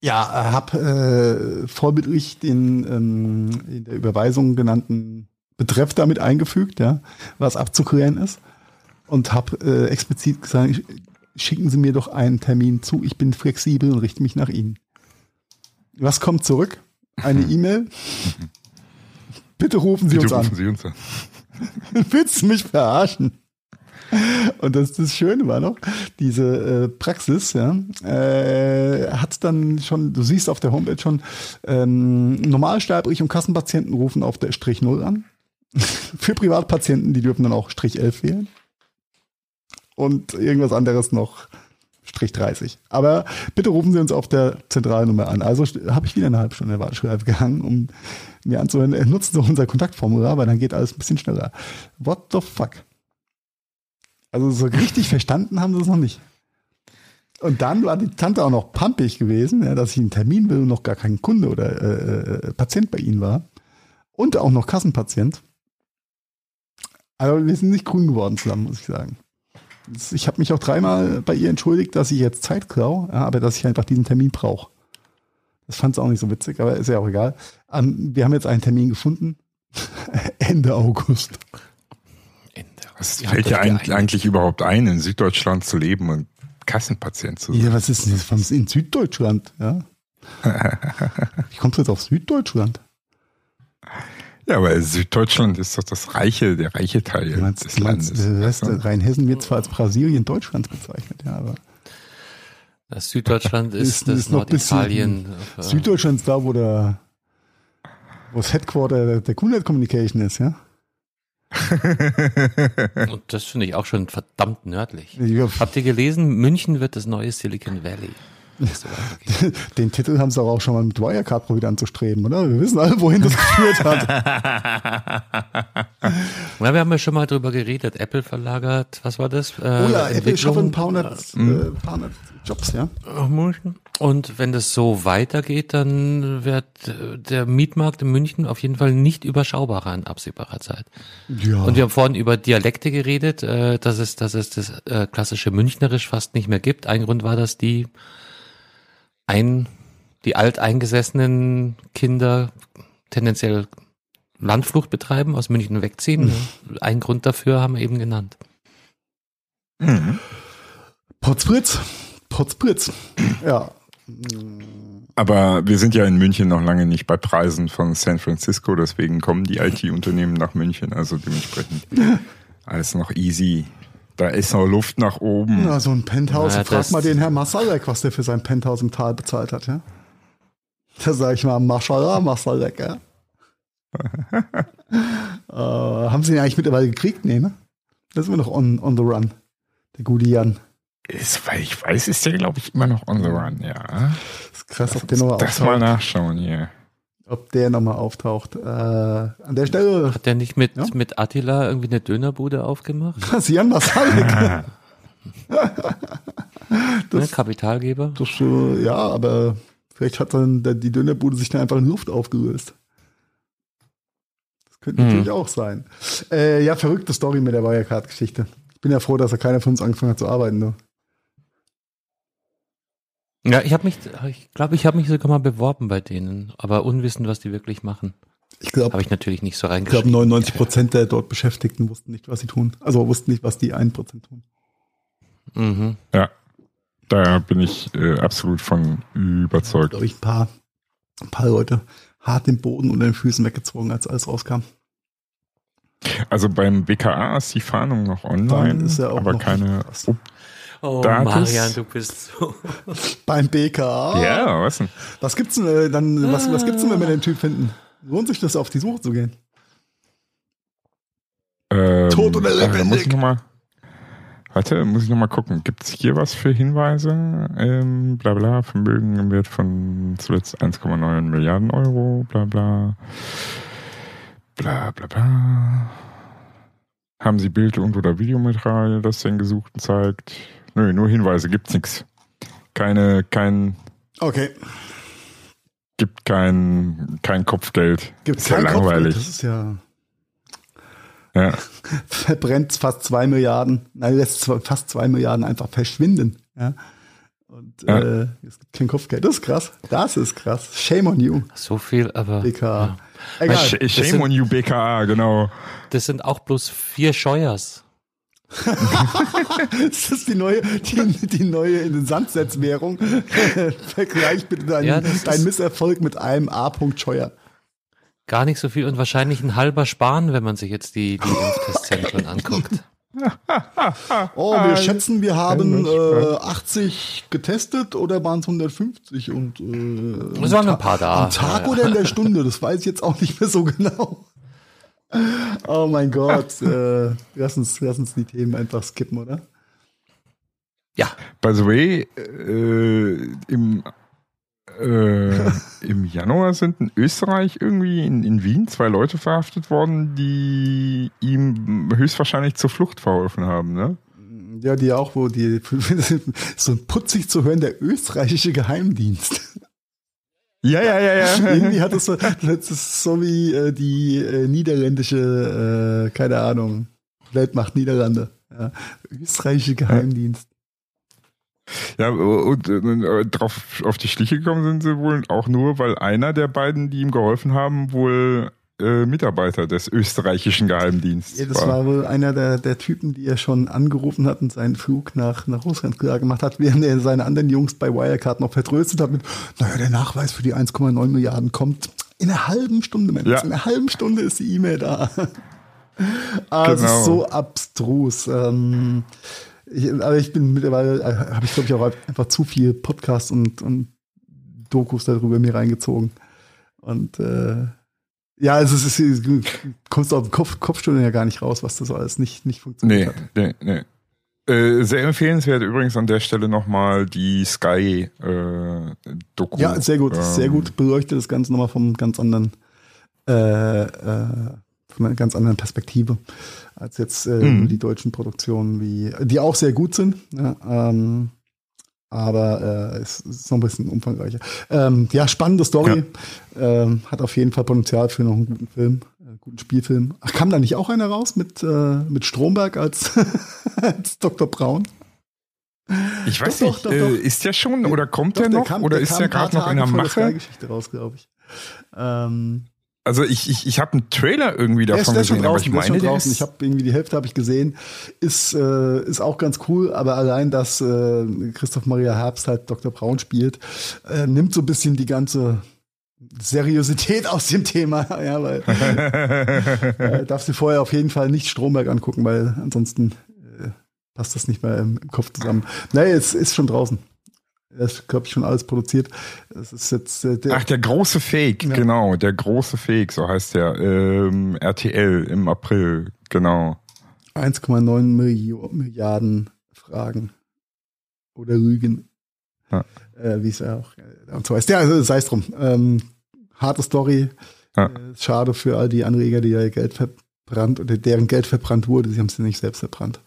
[SPEAKER 3] ja, habe äh, vorbildlich den ähm, in der Überweisung genannten Betreff damit eingefügt, ja, was abzuklären ist. Und habe äh, explizit gesagt, sch- schicken Sie mir doch einen Termin zu, ich bin flexibel und richte mich nach Ihnen. Was kommt zurück? Eine E-Mail. Bitte rufen Sie
[SPEAKER 4] Bitte
[SPEAKER 3] uns an.
[SPEAKER 4] rufen Sie uns an.
[SPEAKER 3] Willst du mich verarschen? Und das, das Schöne war noch, diese äh, Praxis, ja, äh, hat dann schon, du siehst auf der Homepage schon, ähm, Normalsterblich und Kassenpatienten rufen auf der Strich 0 an. Für Privatpatienten, die dürfen dann auch Strich 11 wählen. Und irgendwas anderes noch 30. Aber bitte rufen Sie uns auf der Zentralnummer an. Also habe ich wieder eine halbe Stunde in der Warteschleife gehangen, um mir anzuhören, äh, nutzen Sie unser Kontaktformular, weil dann geht alles ein bisschen schneller. What the fuck? Also so richtig verstanden haben sie es noch nicht. Und dann war die Tante auch noch pampig gewesen, ja, dass ich einen Termin will und noch gar kein Kunde oder äh, äh, Patient bei ihnen war. Und auch noch Kassenpatient. Aber wir sind nicht grün geworden zusammen, muss ich sagen. Ich habe mich auch dreimal bei ihr entschuldigt, dass ich jetzt Zeit klau, ja, aber dass ich einfach diesen Termin brauche. Das fand sie auch nicht so witzig, aber ist ja auch egal. Ähm, wir haben jetzt einen Termin gefunden. Ende August.
[SPEAKER 1] Ende.
[SPEAKER 4] Was
[SPEAKER 1] Ihr
[SPEAKER 4] fällt dir
[SPEAKER 1] geeinigt.
[SPEAKER 4] eigentlich überhaupt ein, in Süddeutschland zu leben und Kassenpatient zu sein?
[SPEAKER 3] Ja, was ist denn das in Süddeutschland? Ja? Wie kommst du jetzt auf Süddeutschland?
[SPEAKER 4] Ja, aber Süddeutschland ist doch das reiche, der reiche Teil
[SPEAKER 3] meinst,
[SPEAKER 4] des
[SPEAKER 3] meinst,
[SPEAKER 4] Landes.
[SPEAKER 3] der Rest,
[SPEAKER 4] weißt du?
[SPEAKER 3] Rheinhessen wird zwar als Brasilien Deutschlands bezeichnet, ja, aber
[SPEAKER 1] Das Süddeutschland ist,
[SPEAKER 3] Ist-
[SPEAKER 1] das
[SPEAKER 3] ist bisschen-
[SPEAKER 1] Norditalien. äh,
[SPEAKER 3] Süddeutschland ist da, wo der wo das Headquarter der, Kunet Communication ist, ja?
[SPEAKER 1] Und das finde ich auch schon verdammt nördlich. Habt ihr gelesen, München wird das neue Silicon Valley?
[SPEAKER 3] Den Titel haben sie aber auch schon mal mit Wirecard probiert anzustreben, oder? Wir wissen alle, wohin das geführt hat.
[SPEAKER 1] Na, wir haben ja schon mal drüber geredet. Apple verlagert, was war das? Äh,
[SPEAKER 3] Oh ja, Apple schafft ein paar hundert, äh, paar hundert Jobs, ja?
[SPEAKER 1] Und wenn das so weitergeht, dann wird äh, der Mietmarkt in München auf jeden Fall nicht überschaubarer in absehbarer Zeit.
[SPEAKER 3] Ja.
[SPEAKER 1] Und wir haben vorhin über Dialekte geredet, äh, dass es, dass es das äh, klassische Münchnerisch fast nicht mehr gibt. Ein Grund war, dass die ein, die alteingesessenen Kinder tendenziell Landflucht betreiben, aus München wegziehen. Ein Grund dafür haben wir eben genannt.
[SPEAKER 4] Mhm.
[SPEAKER 3] Potzpritz. Potzpritz. Ja.
[SPEAKER 4] Aber wir sind ja in München noch lange nicht bei Preisen von San Francisco, deswegen kommen die IT-Unternehmen nach München, also dementsprechend alles noch easy Da ist noch Luft nach oben.
[SPEAKER 3] Na, so ein Penthouse.
[SPEAKER 1] Naja,
[SPEAKER 3] Frag mal den Herrn Masalek, was der für sein Penthouse im Tal bezahlt hat, ja? Da sag ich mal, Mashallah, Masalek, ja? äh, haben sie ihn eigentlich mittlerweile gekriegt? Nee, ne? Das ist immer noch on, on the run. Der gute Jan.
[SPEAKER 4] Ist, weil ich weiß, ist der, glaube ich, immer noch on the run, ja.
[SPEAKER 3] Das ist krass, ob der nochmal
[SPEAKER 4] Das mal nachschauen hier.
[SPEAKER 3] Ob der nochmal auftaucht. Äh, an der Stelle,
[SPEAKER 1] Hat der nicht mit,
[SPEAKER 3] Ja.
[SPEAKER 1] mit Attila irgendwie eine Dönerbude aufgemacht?
[SPEAKER 3] das ist Jan Masalek.
[SPEAKER 1] Ne, Kapitalgeber?
[SPEAKER 3] Das, äh, ja, aber vielleicht hat dann die Dönerbude sich dann einfach in Luft aufgelöst. Das könnte
[SPEAKER 1] Hm.
[SPEAKER 3] natürlich auch sein. Äh, ja, verrückte Story mit der Wirecard-Geschichte. Ich bin ja froh, dass er keiner von uns angefangen hat zu arbeiten. Ne?
[SPEAKER 1] Ja, ich habe mich, ich glaube, ich habe mich sogar mal beworben bei denen, aber unwissend, was die wirklich machen.
[SPEAKER 3] Ich glaube,
[SPEAKER 1] Habe ich natürlich nicht so
[SPEAKER 3] ich glaube
[SPEAKER 1] reingeschrieben.
[SPEAKER 3] 99 Prozent der dort Beschäftigten wussten nicht, was sie tun. Also wussten nicht, was die 1 Prozent tun.
[SPEAKER 1] Mhm.
[SPEAKER 4] Ja, da bin ich äh, absolut von überzeugt.
[SPEAKER 3] glaube ich, ein paar, ein paar Leute hart den Boden unter den Füßen weggezogen, als alles rauskam.
[SPEAKER 4] Also beim BKA ist die Fahndung noch online,
[SPEAKER 3] auch
[SPEAKER 4] aber
[SPEAKER 3] noch
[SPEAKER 4] keine. Oh, Datus?
[SPEAKER 1] Marian, du bist so.
[SPEAKER 3] Beim BKA.
[SPEAKER 4] ja, was denn?
[SPEAKER 3] Was gibt's denn äh, dann, was, was gibt's denn, wenn wir den Typ finden? Lohnt sich das, auf die Suche zu gehen?
[SPEAKER 4] Ähm,
[SPEAKER 3] Tot oder
[SPEAKER 4] äh,
[SPEAKER 3] lebendig?
[SPEAKER 4] muss ich noch mal, warte, muss ich noch mal gucken. Gibt es hier was für Hinweise? Ähm, bla bla, Vermögen im Wert von zuletzt 1,9 Milliarden Euro, bla bla. Bla bla bla. Haben Sie Bild- und oder Videomaterial, das den Gesuchten zeigt? Nö, nur Hinweise, gibt's nix. Keine, kein,
[SPEAKER 3] Okay.
[SPEAKER 4] gibt kein, kein Kopfgeld.
[SPEAKER 3] Gibt's
[SPEAKER 4] ist ja
[SPEAKER 3] kein Kopfgeld.
[SPEAKER 4] langweilig.
[SPEAKER 3] Das ist ja,
[SPEAKER 4] Ja.
[SPEAKER 3] verbrennt fast zwei Milliarden, nein, lässt fast zwei Milliarden einfach verschwinden. Ja. Und
[SPEAKER 4] Ja.
[SPEAKER 3] Äh, es gibt kein Kopfgeld. Das ist krass. Das ist krass. Shame on you,
[SPEAKER 1] So viel, aber
[SPEAKER 3] BKA.
[SPEAKER 1] ja.
[SPEAKER 3] Egal.
[SPEAKER 4] Sh- Shame
[SPEAKER 1] sind-
[SPEAKER 4] on you, BKA, genau.
[SPEAKER 1] das sind auch bloß vier Scheuers.
[SPEAKER 3] Das ist die neue, die, die neue in den Sandsetzwährung. Vergleich bitte deinen,
[SPEAKER 1] Ja, das
[SPEAKER 3] deinen Misserfolg mit einem A. Scheuer.
[SPEAKER 1] Gar nicht so viel und wahrscheinlich ein halber Sparen, wenn man sich jetzt die, die Impftestzentren anguckt.
[SPEAKER 3] Oh, wir schätzen, wir haben
[SPEAKER 4] das
[SPEAKER 3] äh, 80 getestet oder waren es 150 und äh,
[SPEAKER 1] Es waren
[SPEAKER 3] am
[SPEAKER 1] ein paar da.
[SPEAKER 3] Am Tag
[SPEAKER 1] Ja, ja.
[SPEAKER 3] oder in der Stunde, das weiß ich jetzt auch nicht mehr so genau. Oh mein Gott, äh, lass, uns, lass uns die Themen einfach skippen, oder?
[SPEAKER 1] Ja,
[SPEAKER 4] By the way, äh, im, äh, im Januar sind in Österreich irgendwie in, in Wien zwei Leute verhaftet worden, die ihm höchstwahrscheinlich zur Flucht verholfen haben, ne?
[SPEAKER 3] Ja, die auch, wo die so putzig zu hören, der österreichische Geheimdienst.
[SPEAKER 4] Ja, ja, ja, ja.
[SPEAKER 3] Irgendwie hat es so, das ist so wie äh, die äh, niederländische, äh, keine Ahnung, Weltmacht Niederlande. Ja. Österreichische Geheimdienst.
[SPEAKER 4] Ja, und äh, drauf auf die Schliche gekommen sind sie wohl auch nur, weil einer der beiden, die ihm geholfen haben, wohl äh, Mitarbeiter des österreichischen Geheimdienstes
[SPEAKER 3] Ja, das war wohl einer der, der Typen, die er schon angerufen hat und seinen Flug nach, nach Russland klar gemacht hat, während er seine anderen Jungs bei Wirecard noch vertröstet hat mit, naja, der Nachweis für die 1,9 Milliarden kommt in einer halben Stunde, Mensch.
[SPEAKER 4] Ja.
[SPEAKER 3] In einer halben Stunde ist die E-Mail da. Es
[SPEAKER 4] Genau.
[SPEAKER 3] ist so abstrus. Ähm, ich, aber ich bin mittlerweile, äh, habe ich glaube ich auch einfach zu viel Podcasts und, und Dokus darüber mir reingezogen. Und äh, ja, also es ist, du kommst auf den Kopf, Kopfstunde ja gar nicht raus, was das alles nicht, nicht funktioniert
[SPEAKER 4] Nee,
[SPEAKER 3] hat.
[SPEAKER 4] nee, nee. Äh, sehr empfehlenswert übrigens an der Stelle nochmal die Sky äh.
[SPEAKER 3] Ja, sehr gut,
[SPEAKER 4] Ähm,
[SPEAKER 3] sehr gut. Beleuchtet das Ganze nochmal vom ganz anderen, äh, äh, von einer ganz anderen Perspektive als jetzt äh,
[SPEAKER 4] Mhm.
[SPEAKER 3] die deutschen Produktionen, wie die auch sehr gut sind. Ja, ähm, aber äh, es ist noch ein bisschen umfangreicher. Ähm, ja, spannende Story. Ähm, hat auf jeden Fall Potenzial für noch einen guten Film, äh, guten Spielfilm. Ach, kam da nicht auch einer raus mit, äh, mit Stromberg als, als Dr. Braun?
[SPEAKER 4] Ich weiß
[SPEAKER 3] Doch,
[SPEAKER 4] nicht,
[SPEAKER 3] doch, doch,
[SPEAKER 4] äh,
[SPEAKER 3] doch.
[SPEAKER 4] ist der schon oder kommt der noch
[SPEAKER 3] kam-
[SPEAKER 4] oder
[SPEAKER 3] der
[SPEAKER 4] ist der gerade noch in der Mache?
[SPEAKER 3] Raus, glaube ich. Ähm,
[SPEAKER 4] Also ich, ich, ich habe einen Trailer irgendwie
[SPEAKER 3] Der
[SPEAKER 4] davon
[SPEAKER 3] der ist schon
[SPEAKER 4] gesehen, aber
[SPEAKER 3] draußen,
[SPEAKER 4] ich
[SPEAKER 3] der ist schon
[SPEAKER 4] meine, der ist,
[SPEAKER 3] Ich habe irgendwie die Hälfte habe ich gesehen. Ist, äh, ist auch ganz cool, aber allein, dass äh, Christoph Maria Herbst halt Dr. Braun spielt, äh, nimmt so ein bisschen die ganze Seriosität aus dem Thema. Ja, weil äh, darfst du vorher auf jeden Fall nicht Stromberg angucken, weil ansonsten äh, passt das nicht mehr im, im Kopf zusammen. Nee, es ist schon draußen. Ist, glaube ich, schon alles produziert. Es ist jetzt äh,
[SPEAKER 4] der Ach, der große Fake, ja. genau, der große Fake, so heißt der. Ähm, RTL im April, genau.
[SPEAKER 3] 1,9 Milliarden Fragen oder Rügen. Ja. Äh, wie es ja auch äh, und so heißt. Ja, also, sei es drum. Ähm, harte Story. Ja. Äh, schade für all die Anreger, die ihr Geld verbrannt oder deren Geld verbrannt wurde. Sie haben es ja nicht selbst verbrannt.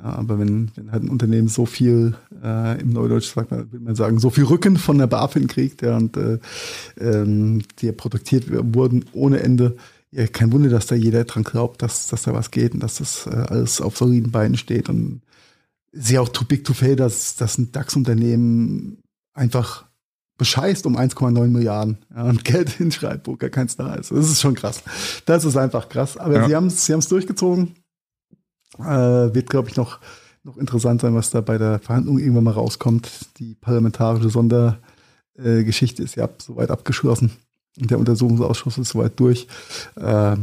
[SPEAKER 3] Ja, aber wenn, wenn halt ein Unternehmen so viel, äh, im Neudeutsch sagt man, würde man sagen, so viel Rücken von der BaFin kriegt ja, und äh, ähm, die produziert wurden ohne Ende, ja, kein Wunder, dass da jeder dran glaubt, dass, dass da was geht und dass das äh, alles auf soliden Beinen steht. Und sehr auch too big to fail, dass, dass ein DAX-Unternehmen einfach bescheißt um 1,9 Milliarden ja, und Geld hinschreibt, wo gar keins da ist. Das ist schon krass. Das ist einfach krass. Aber ja. sie haben es sie haben's durchgezogen. Äh, wird, glaube ich, noch, noch interessant sein, was da bei der Verhandlung irgendwann mal rauskommt. Die parlamentarische Sondergeschichte äh, ist ja soweit abgeschlossen. Der Untersuchungsausschuss ist soweit durch. Äh,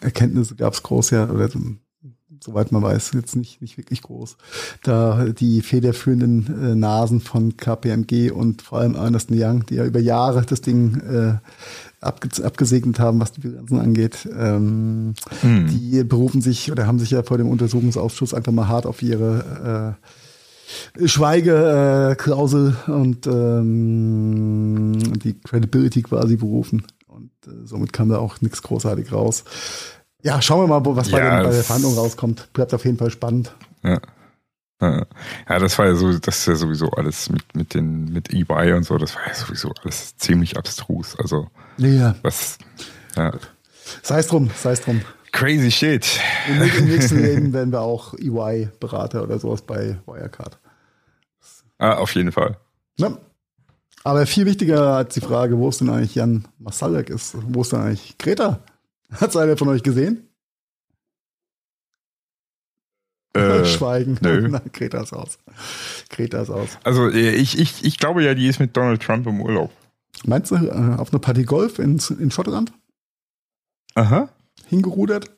[SPEAKER 3] Erkenntnisse gab es groß ja, oder soweit man weiß, jetzt nicht, nicht wirklich groß. Da die federführenden äh, Nasen von KPMG und vor allem Ernest Young, die ja über Jahre das Ding äh, abgesegnet haben, was die Bilanzen angeht, ähm, hm. die berufen sich oder haben sich ja vor dem Untersuchungsausschuss einfach mal hart auf ihre äh, Schweigeklausel äh, und ähm, die Credibility quasi berufen. Und äh, somit kam da auch nichts großartig raus. Ja, schauen wir mal, was ja, bei, den, bei der Verhandlung rauskommt. Bleibt auf jeden Fall spannend.
[SPEAKER 4] Ja. Ja, das war ja so, das ist ja sowieso alles mit, mit den, mit EY und so, das war ja sowieso alles ziemlich abstrus. Also,
[SPEAKER 3] ja.
[SPEAKER 4] was, ja.
[SPEAKER 3] Sei es drum, sei es drum.
[SPEAKER 4] Crazy shit.
[SPEAKER 3] Im, Im nächsten Leben werden wir auch EY-Berater oder sowas bei Wirecard.
[SPEAKER 4] Ah, auf jeden Fall.
[SPEAKER 3] Ja. Aber viel wichtiger als die Frage, wo ist denn eigentlich Jan Masalek ist, wo ist denn eigentlich Greta? Hat es einer von euch gesehen? Äh, Schweigen. Nö. Na, Greta ist aus. Greta ist aus.
[SPEAKER 4] Also äh, ich, ich, ich glaube ja, die ist mit Donald Trump im Urlaub.
[SPEAKER 3] Meinst du, äh, auf eine Party Golf in, in Schottland?
[SPEAKER 4] Aha.
[SPEAKER 3] Hingerudert?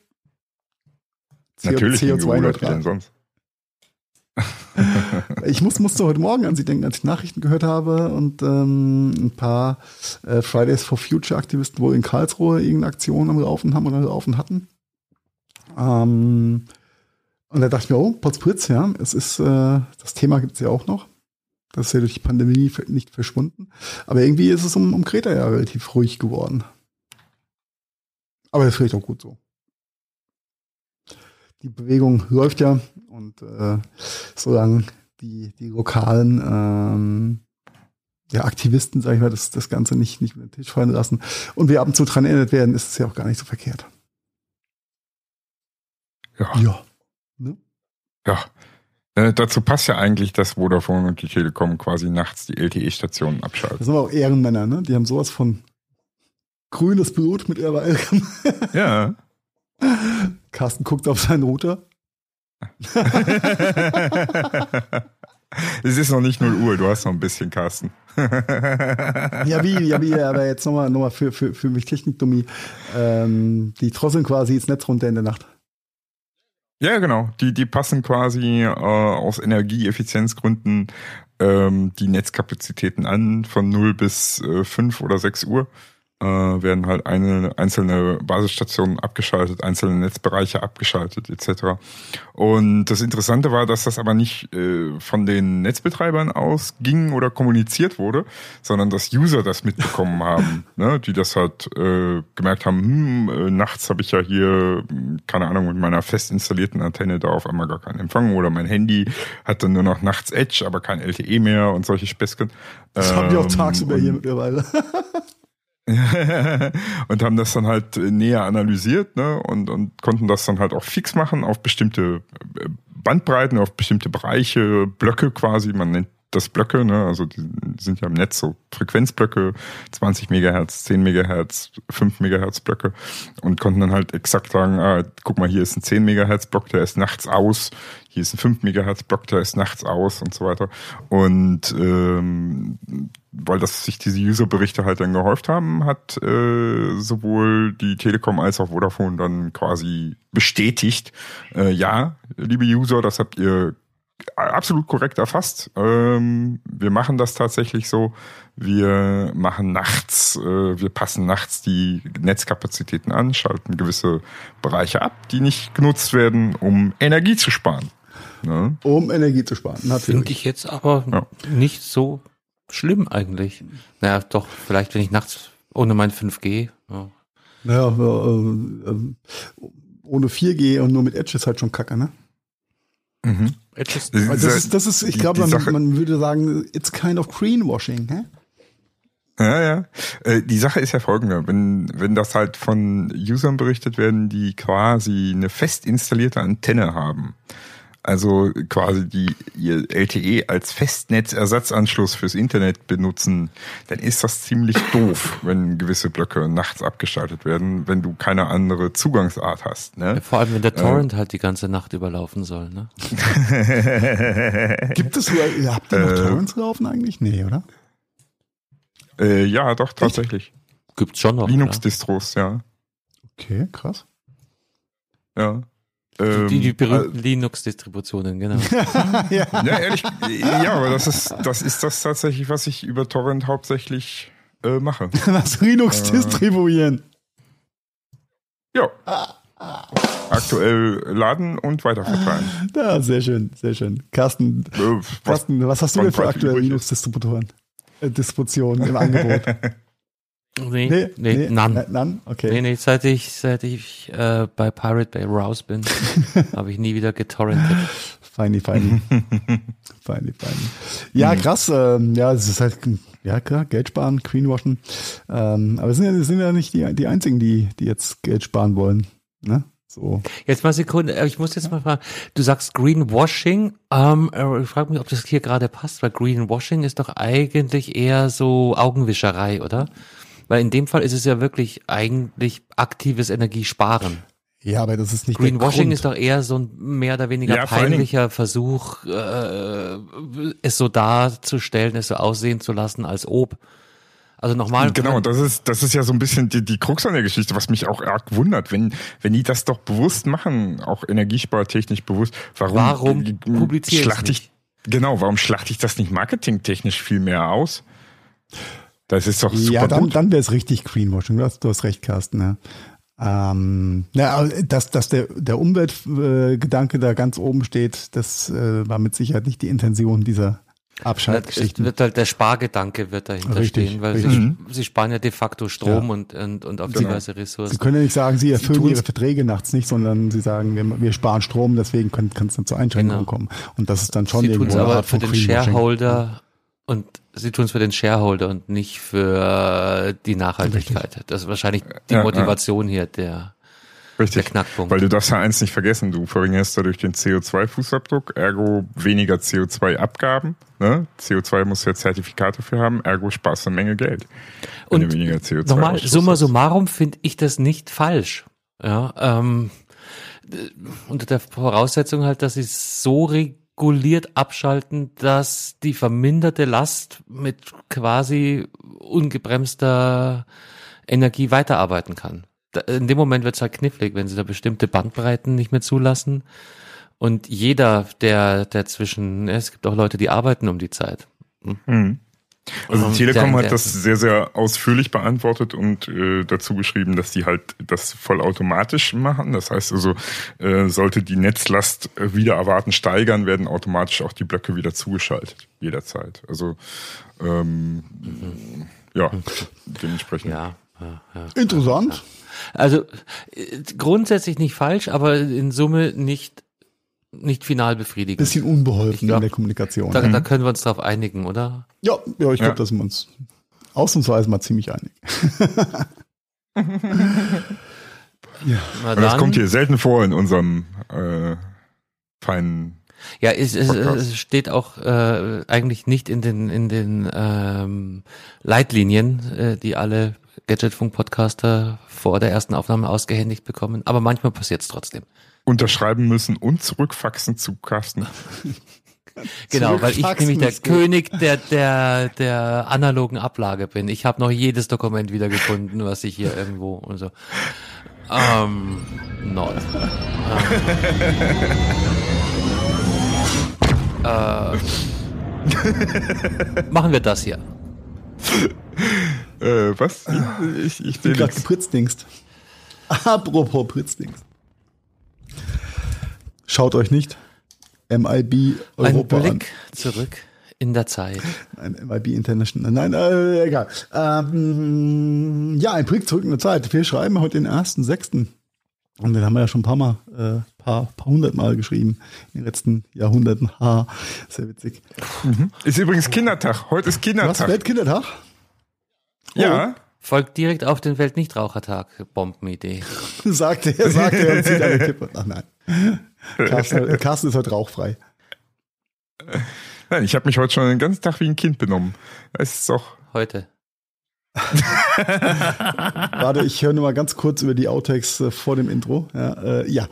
[SPEAKER 4] Natürlich CO2 hingerudert, wie denn sonst?
[SPEAKER 3] ich muss, musste heute Morgen an sie denken, als ich Nachrichten gehört habe und ähm, ein paar äh, Fridays for Future Aktivisten wohl in Karlsruhe irgendeine Aktion am Laufen haben oder laufen hatten. Ähm, und da dachte ich mir, oh, Potzpritz, ja, es ist, äh, das Thema gibt es ja auch noch. Das ist ja durch die Pandemie nicht verschwunden. Aber irgendwie ist es um, um Kreta ja relativ ruhig geworden. Aber das ist vielleicht auch gut so die Bewegung läuft ja und äh, solange die, die lokalen ähm, ja, Aktivisten, sag ich mal, das, das Ganze nicht, nicht mit den Tisch fallen lassen und wir ab und zu dran erinnert werden, ist es ja auch gar nicht so verkehrt.
[SPEAKER 4] Ja.
[SPEAKER 3] Ja.
[SPEAKER 4] Ne? Ja. Äh, dazu passt ja eigentlich, dass Vodafone und die Telekom quasi nachts die LTE-Stationen abschalten.
[SPEAKER 3] Das sind aber auch Ehrenmänner, ne? Die haben sowas von grünes Blut mit ihrer
[SPEAKER 4] Ja.
[SPEAKER 3] Carsten guckt auf seinen Router.
[SPEAKER 4] es ist noch nicht 0 Uhr, du hast noch ein bisschen, Carsten.
[SPEAKER 3] ja, wie, ja, wie, aber jetzt nochmal noch mal für, für, für mich Technikdummi. Ähm, die drosseln quasi ins Netz runter in der Nacht.
[SPEAKER 4] Ja, genau. Die, die passen quasi äh, aus Energieeffizienzgründen ähm, die Netzkapazitäten an von 0 bis äh, 5 oder 6 Uhr äh, werden halt eine, einzelne Basisstationen abgeschaltet, einzelne Netzbereiche abgeschaltet etc. Und das Interessante war, dass das aber nicht äh, von den Netzbetreibern aus ging oder kommuniziert wurde, sondern dass User das mitbekommen haben, ne? die das halt äh, gemerkt haben, hm, äh, nachts habe ich ja hier, keine Ahnung, mit meiner fest installierten Antenne da auf einmal gar keinen Empfang oder mein Handy hat dann nur noch nachts Edge, aber kein LTE mehr und solche Späßchen.
[SPEAKER 3] Das ähm, haben wir auch tagsüber hier mittlerweile.
[SPEAKER 4] und haben das dann halt näher analysiert ne? und, und konnten das dann halt auch fix machen auf bestimmte äh, Bandbreiten, auf bestimmte Bereiche, Blöcke quasi. Man nennt das Blöcke, ne? also die sind ja im Netz so Frequenzblöcke, 20 Megahertz, 10 Megahertz, 5 Megahertz Blöcke und konnten dann halt exakt sagen, ah, guck mal, hier ist ein 10 Megahertz Block, der ist nachts aus, hier ist ein 5 Megahertz Block, der ist nachts aus und so weiter. Und ähm, weil das sich diese User-Berichte halt dann gehäuft haben, hat äh, sowohl die Telekom als auch Vodafone dann quasi bestätigt, äh, ja, liebe User, das habt ihr absolut korrekt erfasst. Ähm, wir machen das tatsächlich so. Wir machen nachts, äh, wir passen nachts die Netzkapazitäten an, schalten gewisse Bereiche ab, die nicht genutzt werden, um Energie zu sparen.
[SPEAKER 3] Ne? Um Energie zu sparen,
[SPEAKER 1] natürlich. Finde ich jetzt aber ja. nicht so schlimm eigentlich. Naja, doch, vielleicht wenn ich nachts ohne mein 5G. Ja.
[SPEAKER 3] Naja, äh, äh, ohne 4G und nur mit Edge ist halt schon kacke, ne? Mhm. Das ist, das ist, ich glaube, man, man, würde sagen, it's kind of greenwashing, hä?
[SPEAKER 4] Ja, ja. Äh, die Sache ist ja folgende. Wenn, wenn das halt von Usern berichtet werden, die quasi eine fest installierte Antenne haben, also quasi die ihr LTE als Festnetzersatzanschluss fürs Internet benutzen, dann ist das ziemlich doof, wenn gewisse Blöcke nachts abgeschaltet werden, wenn du keine andere Zugangsart hast. Ne? Ja,
[SPEAKER 1] vor allem, wenn der Torrent äh, halt die ganze Nacht überlaufen soll. Ne?
[SPEAKER 3] Gibt es, habt ihr noch äh, Torrents laufen eigentlich? Nee, oder?
[SPEAKER 4] Äh, ja, doch, tatsächlich.
[SPEAKER 1] Gibt's schon noch.
[SPEAKER 4] Linux-Distros, ja.
[SPEAKER 3] Okay, krass.
[SPEAKER 4] Ja.
[SPEAKER 1] Die, die, die ähm, berühmten äh, Linux-Distributionen, genau.
[SPEAKER 4] ja. ja, ehrlich, ja, aber das ist, das ist das tatsächlich, was ich über Torrent hauptsächlich äh, mache.
[SPEAKER 3] Das Linux äh, distribuieren.
[SPEAKER 4] Ja. Aktuell laden und weiterverteilen.
[SPEAKER 3] Ja, sehr schön, sehr schön. Carsten, äh, was, Carsten, was hast du denn für aktuelle Linux-Distributoren? Äh, Distributionen im Angebot?
[SPEAKER 1] Nee, nee, nee, nee none. none. Okay. Nee, nee, seit ich, seit ich äh, bei Pirate Bay raus bin, habe ich nie wieder getorrentet.
[SPEAKER 3] Feini, feini. feini, feini. Ja, mhm. krass. Ähm, ja, es ist halt, ja klar, Geld sparen, Greenwashen. Ähm, aber es sind ja, sind ja nicht die, die einzigen, die, die jetzt Geld sparen wollen. Ne? So.
[SPEAKER 1] Jetzt mal Sekunde, äh, ich muss jetzt mal fragen, du sagst Greenwashing, ähm, äh, ich frage mich, ob das hier gerade passt, weil Greenwashing ist doch eigentlich eher so Augenwischerei, oder? Weil in dem Fall ist es ja wirklich eigentlich aktives Energiesparen.
[SPEAKER 3] Ja, aber das ist nicht
[SPEAKER 1] Greenwashing ist doch eher so ein mehr oder weniger ja, peinlicher Versuch, äh, es so darzustellen, es so aussehen zu lassen, als ob. Also nochmal.
[SPEAKER 4] Genau, das ist, das ist ja so ein bisschen die, die Krux an der Geschichte, was mich auch arg wundert. Wenn, wenn die das doch bewusst machen, auch energiespartechnisch bewusst, warum,
[SPEAKER 1] warum publiziere schlachte ich,
[SPEAKER 4] genau, warum schlachte ich das nicht marketingtechnisch viel mehr aus? Das ist doch super
[SPEAKER 3] Ja, dann, dann wäre es richtig Greenwashing. Du hast, du hast recht, Carsten. Ja. Ähm, ja, dass, dass der, der Umweltgedanke da ganz oben steht, das äh, war mit Sicherheit nicht die Intention dieser Abschaltgeschichten.
[SPEAKER 1] Wird halt der Spargedanke wird dahinter richtig, stehen, weil richtig. Sie, mhm. sie sparen ja de facto Strom ja. und, und, und auf genau. diverse Ressourcen.
[SPEAKER 3] Sie können ja nicht sagen, Sie erfüllen sie Ihre Verträge nachts nicht, sondern Sie sagen, wir, wir sparen Strom, deswegen kann es dann zur Einschränkung genau. kommen. Und das ist dann schon
[SPEAKER 1] sie irgendwo eine Art von für den Shareholder und sie tun es für den Shareholder und nicht für die Nachhaltigkeit. Richtig. Das ist wahrscheinlich die ja, Motivation ja. hier, der, Richtig. der Knackpunkt.
[SPEAKER 4] Weil du darfst ja eins nicht vergessen, du verringerst dadurch den CO2-Fußabdruck, ergo weniger CO2-Abgaben. Ne? CO2 muss ja Zertifikate für haben, ergo sparst eine Menge Geld.
[SPEAKER 1] Und weniger CO2 nochmal, summa summarum finde ich das nicht falsch. Ja, ähm, unter der Voraussetzung halt, dass sie so reguliert abschalten, dass die verminderte Last mit quasi ungebremster Energie weiterarbeiten kann. In dem Moment wird es halt knifflig, wenn sie da bestimmte Bandbreiten nicht mehr zulassen. Und jeder, der, der zwischen, es gibt auch Leute, die arbeiten um die Zeit. Hm?
[SPEAKER 4] Mhm. Also die Telekom hat das sehr, sehr ausführlich beantwortet und äh, dazu geschrieben, dass die halt das vollautomatisch machen. Das heißt also, äh, sollte die Netzlast äh, wieder erwarten steigern, werden automatisch auch die Blöcke wieder zugeschaltet, jederzeit. Also ähm, mhm. ja, dementsprechend.
[SPEAKER 1] Ja, ja,
[SPEAKER 3] ja. Interessant.
[SPEAKER 1] Also äh, grundsätzlich nicht falsch, aber in Summe nicht nicht final befriedigend.
[SPEAKER 3] Bisschen unbeholfen glaub, in der Kommunikation.
[SPEAKER 1] Da, da, können wir uns darauf einigen, oder?
[SPEAKER 3] Ja, ja ich glaube, ja. da sind wir uns ausnahmsweise mal ziemlich einig.
[SPEAKER 4] ja. Das kommt hier selten vor in unserem äh, feinen
[SPEAKER 1] Ja, es, es, es steht auch äh, eigentlich nicht in den in den ähm, Leitlinien, äh, die alle Gadgetfunk-Podcaster vor der ersten Aufnahme ausgehändigt bekommen. Aber manchmal passiert es trotzdem.
[SPEAKER 4] Unterschreiben müssen und zurückfaxen zu Carsten.
[SPEAKER 1] Genau, weil ich nämlich der. König der der der analogen Ablage bin. Ich habe noch jedes Dokument wieder gefunden, was ich hier irgendwo und so. Ähm, not. Ähm, äh, machen wir das hier.
[SPEAKER 4] Äh, was? Ich, ich
[SPEAKER 3] bin
[SPEAKER 4] sehe
[SPEAKER 3] gerade
[SPEAKER 4] nichts.
[SPEAKER 3] gepritztingst. Apropos Pritzdings. Schaut euch nicht MIB
[SPEAKER 1] Ein
[SPEAKER 3] Europa an.
[SPEAKER 1] Blick zurück in der Zeit.
[SPEAKER 3] Ein MIB International. Nein, äh, egal. Ähm, ja, ein Blick zurück in der Zeit. Wir schreiben heute den 1.6. Und den haben wir ja schon ein paar Mal, äh, paar, paar hundert Mal geschrieben in den letzten Jahrhunderten. Ha, sehr witzig.
[SPEAKER 4] Ist übrigens Kindertag. Heute ist
[SPEAKER 3] Was,
[SPEAKER 4] Kindertag.
[SPEAKER 3] Weltkindertag?
[SPEAKER 4] Ja.
[SPEAKER 1] Folgt direkt auf den Weltnichtrauchertag. Bombenidee.
[SPEAKER 3] sagte er, sagte er und zieht eine Kippe. Ach nein. Carsten, Carsten ist heute rauchfrei.
[SPEAKER 4] Nein, ich habe mich heute schon den ganzen Tag wie ein Kind benommen. Es ist doch.
[SPEAKER 1] Heute.
[SPEAKER 3] Warte, ich höre nur mal ganz kurz über die Outtakes äh, vor dem Intro. Ja, äh, ja.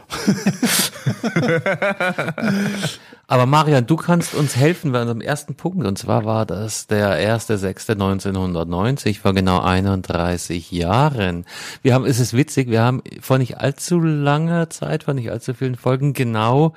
[SPEAKER 1] Aber Marian, du kannst uns helfen bei unserem ersten Punkt. Und zwar war das der 1.6.1990, vor genau 31 Jahren. Wir haben, es ist witzig, wir haben vor nicht allzu langer Zeit, vor nicht allzu vielen Folgen genau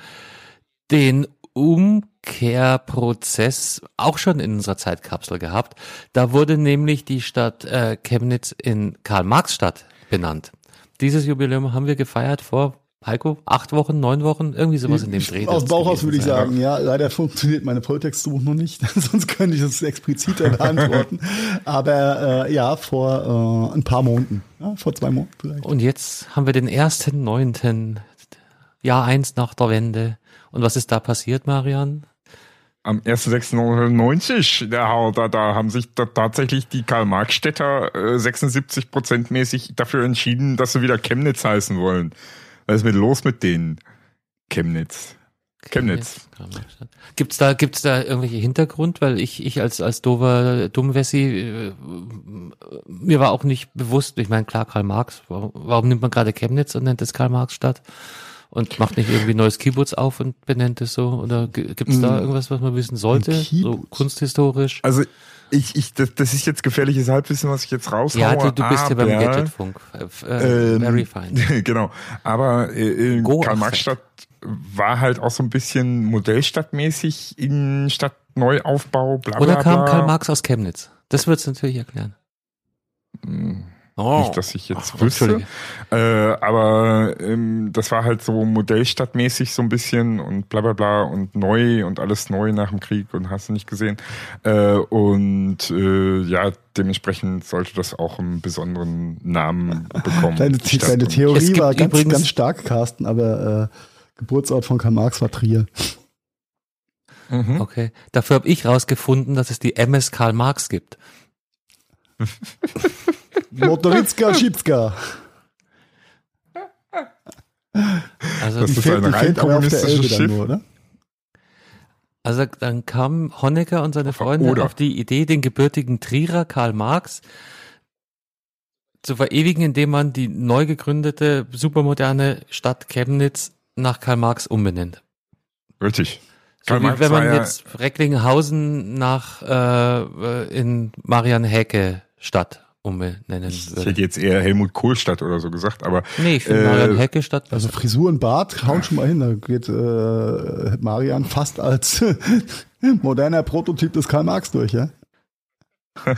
[SPEAKER 1] den Umkehrprozess auch schon in unserer Zeitkapsel gehabt. Da wurde nämlich die Stadt äh, Chemnitz in Karl-Marx-Stadt benannt. Dieses Jubiläum haben wir gefeiert vor, Heiko, acht Wochen, neun Wochen, irgendwie sowas in dem Dreh.
[SPEAKER 3] Aus Bauchhaus würde ich
[SPEAKER 1] sein.
[SPEAKER 3] sagen, ja, leider funktioniert meine Volltextsuche noch nicht, sonst könnte ich das expliziter beantworten. Aber äh, ja, vor äh, ein paar Monaten, ja, vor zwei Monaten vielleicht.
[SPEAKER 1] Und jetzt haben wir den ersten neunten, Jahr eins nach der Wende. Und was ist da passiert, Marian?
[SPEAKER 4] Am 1.6.1990, da, da, da haben sich da tatsächlich die Karl-Marx-Städter äh, 76 Prozent mäßig dafür entschieden, dass sie wieder Chemnitz heißen wollen. Was ist mit los mit denen? Chemnitz. Chemnitz.
[SPEAKER 1] Gibt's da, gibt's da irgendwelche Hintergrund? Weil ich, ich als, als dover Dummwessi, äh, mir war auch nicht bewusst, ich meine, klar, Karl Marx, warum, warum nimmt man gerade Chemnitz und nennt es Karl Marx Stadt? Und macht nicht irgendwie neues Kibbutz auf und benennt es so? Oder g- gibt's da irgendwas, was man wissen sollte? So kunsthistorisch?
[SPEAKER 4] Also ich, ich, das, das ist jetzt gefährliches Halbwissen, was ich jetzt raushaue.
[SPEAKER 1] Ja, du, du bist ja beim
[SPEAKER 4] aber-
[SPEAKER 1] Gadgetfunk. Äh,
[SPEAKER 4] Ähm,
[SPEAKER 1] very fine.
[SPEAKER 4] genau. Aber äh, äh, Karl-Marx-Stadt war halt auch so ein bisschen modellstadtmäßig Innenstadt-Neuaufbau, bla bla
[SPEAKER 1] Oder kam
[SPEAKER 4] bla.
[SPEAKER 1] Karl Marx aus Chemnitz? Das wird's natürlich erklären. Oh.
[SPEAKER 4] Nicht, dass ich jetzt
[SPEAKER 1] Ach,
[SPEAKER 4] wüsste. Äh, aber ähm, das war halt so modellstadtmäßig so ein bisschen und bla bla bla und neu und alles neu nach dem Krieg und hast du nicht gesehen. Äh, und äh, ja, dementsprechend sollte das auch einen besonderen Namen bekommen.
[SPEAKER 3] Deine, deine Theorie war ganz,
[SPEAKER 1] übrigens-
[SPEAKER 3] ganz stark, Carsten, aber äh, Geburtsort von Karl Marx war Trier.
[SPEAKER 4] Mhm.
[SPEAKER 1] Okay. Dafür habe ich rausgefunden, dass es die MS Karl Marx gibt.
[SPEAKER 3] Motoritzka, Schipska.
[SPEAKER 1] Also,
[SPEAKER 4] Das ist
[SPEAKER 3] fehlt,
[SPEAKER 4] ein rein kommunistisches Schiff.
[SPEAKER 3] nur, oder?
[SPEAKER 1] also dann kam Honecker und seine Freunde
[SPEAKER 4] Oder.
[SPEAKER 1] auf die Idee, den gebürtigen Trierer Karl Marx zu verewigen, indem man die neu gegründete supermoderne Stadt Chemnitz nach Karl Marx umbenennt.
[SPEAKER 4] Richtig.
[SPEAKER 1] So
[SPEAKER 4] Karl
[SPEAKER 1] wie
[SPEAKER 4] Marx
[SPEAKER 1] wenn man jetzt Recklinghausen nach äh, in Marian Häcke Stadt umbenennen
[SPEAKER 4] Ich
[SPEAKER 1] würde.
[SPEAKER 4] hätte jetzt eher Helmut Kohlstadt oder so gesagt, aber
[SPEAKER 1] Nee, ich finde
[SPEAKER 4] Äh,
[SPEAKER 1] Marian Häcke Stadt
[SPEAKER 3] Also Frisur und Bart hauen schon mal hin. Da geht äh, Marian fast als moderner Prototyp des Karl Marx durch, ja?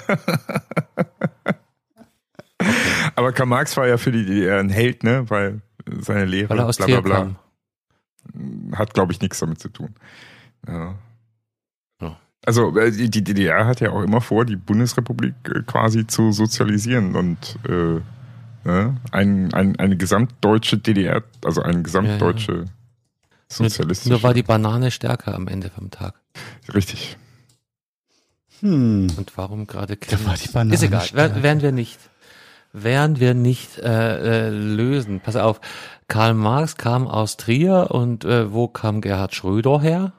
[SPEAKER 4] aber Karl Marx war ja für die DDR ein Held, ne, weil seine Lehre
[SPEAKER 1] weil er aus
[SPEAKER 4] bla bla bla
[SPEAKER 1] kam.
[SPEAKER 4] hat, glaube ich, nichts damit zu tun. Ja.
[SPEAKER 1] Ja.
[SPEAKER 4] Also äh, die DDR hat ja auch immer vor, die Bundesrepublik äh, quasi zu sozialisieren und äh, ne, ein, ein, eine gesamtdeutsche DDR, also eine gesamtdeutsche
[SPEAKER 1] Nur,
[SPEAKER 4] sozialistische.
[SPEAKER 1] nur war die Banane stärker am Ende vom Tag.
[SPEAKER 4] Richtig.
[SPEAKER 3] Hm.
[SPEAKER 1] Und warum gerade
[SPEAKER 3] Da war
[SPEAKER 1] Chemnitz?
[SPEAKER 3] die Banane
[SPEAKER 1] Ist egal,
[SPEAKER 3] stärker.
[SPEAKER 1] Werden wir nicht. werden wir nicht äh, äh, lösen. Pass auf, Karl Marx kam aus Trier und äh, wo kam Gerhard Schröder her?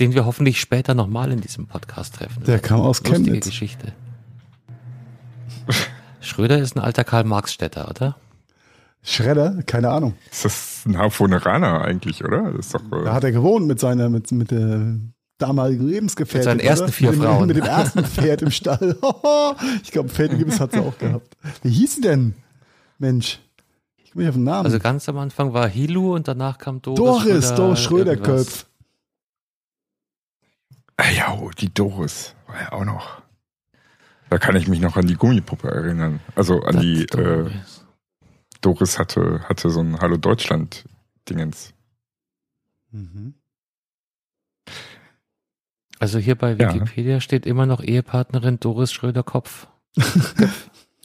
[SPEAKER 1] Den wir hoffentlich später nochmal in diesem Podcast treffen.
[SPEAKER 3] Der kam aus
[SPEAKER 1] Lustige
[SPEAKER 3] Chemnitz.
[SPEAKER 1] Geschichte. Schröder ist ein alter Karl Marx Städter, oder?
[SPEAKER 3] Schredder, keine Ahnung.
[SPEAKER 4] Ist das ein Harfoneraner eigentlich, oder? Das ist doch, äh,
[SPEAKER 3] Da hat er gewohnt mit seiner, mit, mit der damaligen Lebensgefährtin.
[SPEAKER 1] Mit seinen ersten
[SPEAKER 3] oder?
[SPEAKER 1] vier
[SPEAKER 3] mit dem,
[SPEAKER 1] Frauen.
[SPEAKER 3] Mit dem ersten Pferd im Stall. ich glaube, Pferdegebiss hat sie auch gehabt. Wie hieß sie denn? Mensch. Ich komme nicht auf den Namen.
[SPEAKER 1] Also ganz am Anfang war Hilu und danach kam Doris,
[SPEAKER 3] Doris,
[SPEAKER 1] Schröder,
[SPEAKER 3] Doris Schröderköpf.
[SPEAKER 4] Ah ja, oh, die Doris war ja auch noch. Da kann ich mich noch an die Gummipuppe erinnern. Also an
[SPEAKER 1] Das
[SPEAKER 4] die, äh,
[SPEAKER 1] Doris.
[SPEAKER 4] Hatte, hatte so ein Hallo Deutschland-Dingens.
[SPEAKER 3] Mhm.
[SPEAKER 1] Also hier bei
[SPEAKER 4] Ja.
[SPEAKER 1] Wikipedia steht immer noch Ehepartnerin Doris Schröder-Kopf.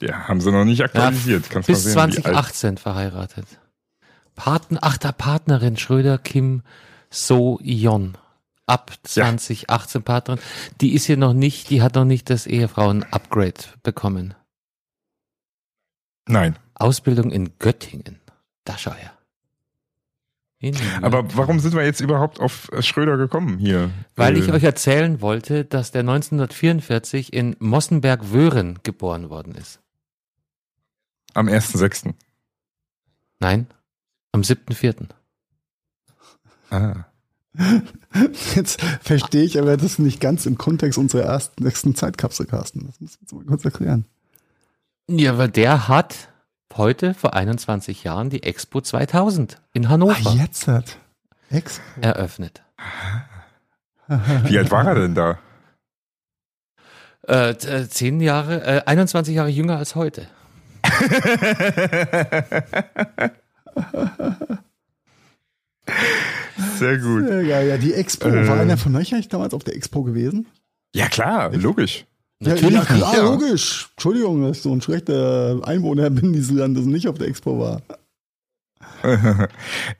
[SPEAKER 4] Ja, haben sie noch nicht aktualisiert. Kannst
[SPEAKER 1] Bis
[SPEAKER 4] mal sehen, wie alt-
[SPEAKER 1] 2018 verheiratet. Paten, ach, der Partnerin Schröder Kim So Ab
[SPEAKER 4] Ja.
[SPEAKER 1] 2018 Partnerin. Die ist hier noch nicht, die hat noch nicht das Ehefrauen-Upgrade bekommen.
[SPEAKER 4] Nein.
[SPEAKER 1] Ausbildung in Göttingen. Da schau her. In
[SPEAKER 4] Aber warum sind wir jetzt überhaupt auf äh, Schröder gekommen hier?
[SPEAKER 1] Weil
[SPEAKER 4] Äh,
[SPEAKER 1] ich euch erzählen wollte, dass der 1944 in Mossenberg-Wöhren geboren worden ist.
[SPEAKER 4] Am 1.6.
[SPEAKER 1] Nein, am 7.4.
[SPEAKER 4] Ah.
[SPEAKER 3] Jetzt verstehe ich aber das nicht ganz im Kontext unserer ersten nächsten Zeitkapsel, Carsten. Das muss du mal kurz erklären.
[SPEAKER 1] Ja, weil der hat heute vor 21 Jahren die Expo 2000 in Hannover
[SPEAKER 3] Ah, jetzt hat. Ex.
[SPEAKER 1] eröffnet.
[SPEAKER 4] Wie alt war er denn da?
[SPEAKER 1] Äh, äh, zehn Jahre, äh, 21 Jahre jünger als heute.
[SPEAKER 4] Sehr gut.
[SPEAKER 3] Ja, ja, ja, die Expo.
[SPEAKER 4] Äh.
[SPEAKER 3] War einer von euch eigentlich damals auf der Expo gewesen?
[SPEAKER 4] Ja klar, logisch.
[SPEAKER 1] Natürlich
[SPEAKER 3] ja, ja, klar,
[SPEAKER 4] ja.
[SPEAKER 3] logisch. Entschuldigung, dass ich so ein schlechter Einwohner bin dieses Landes und nicht auf der Expo war.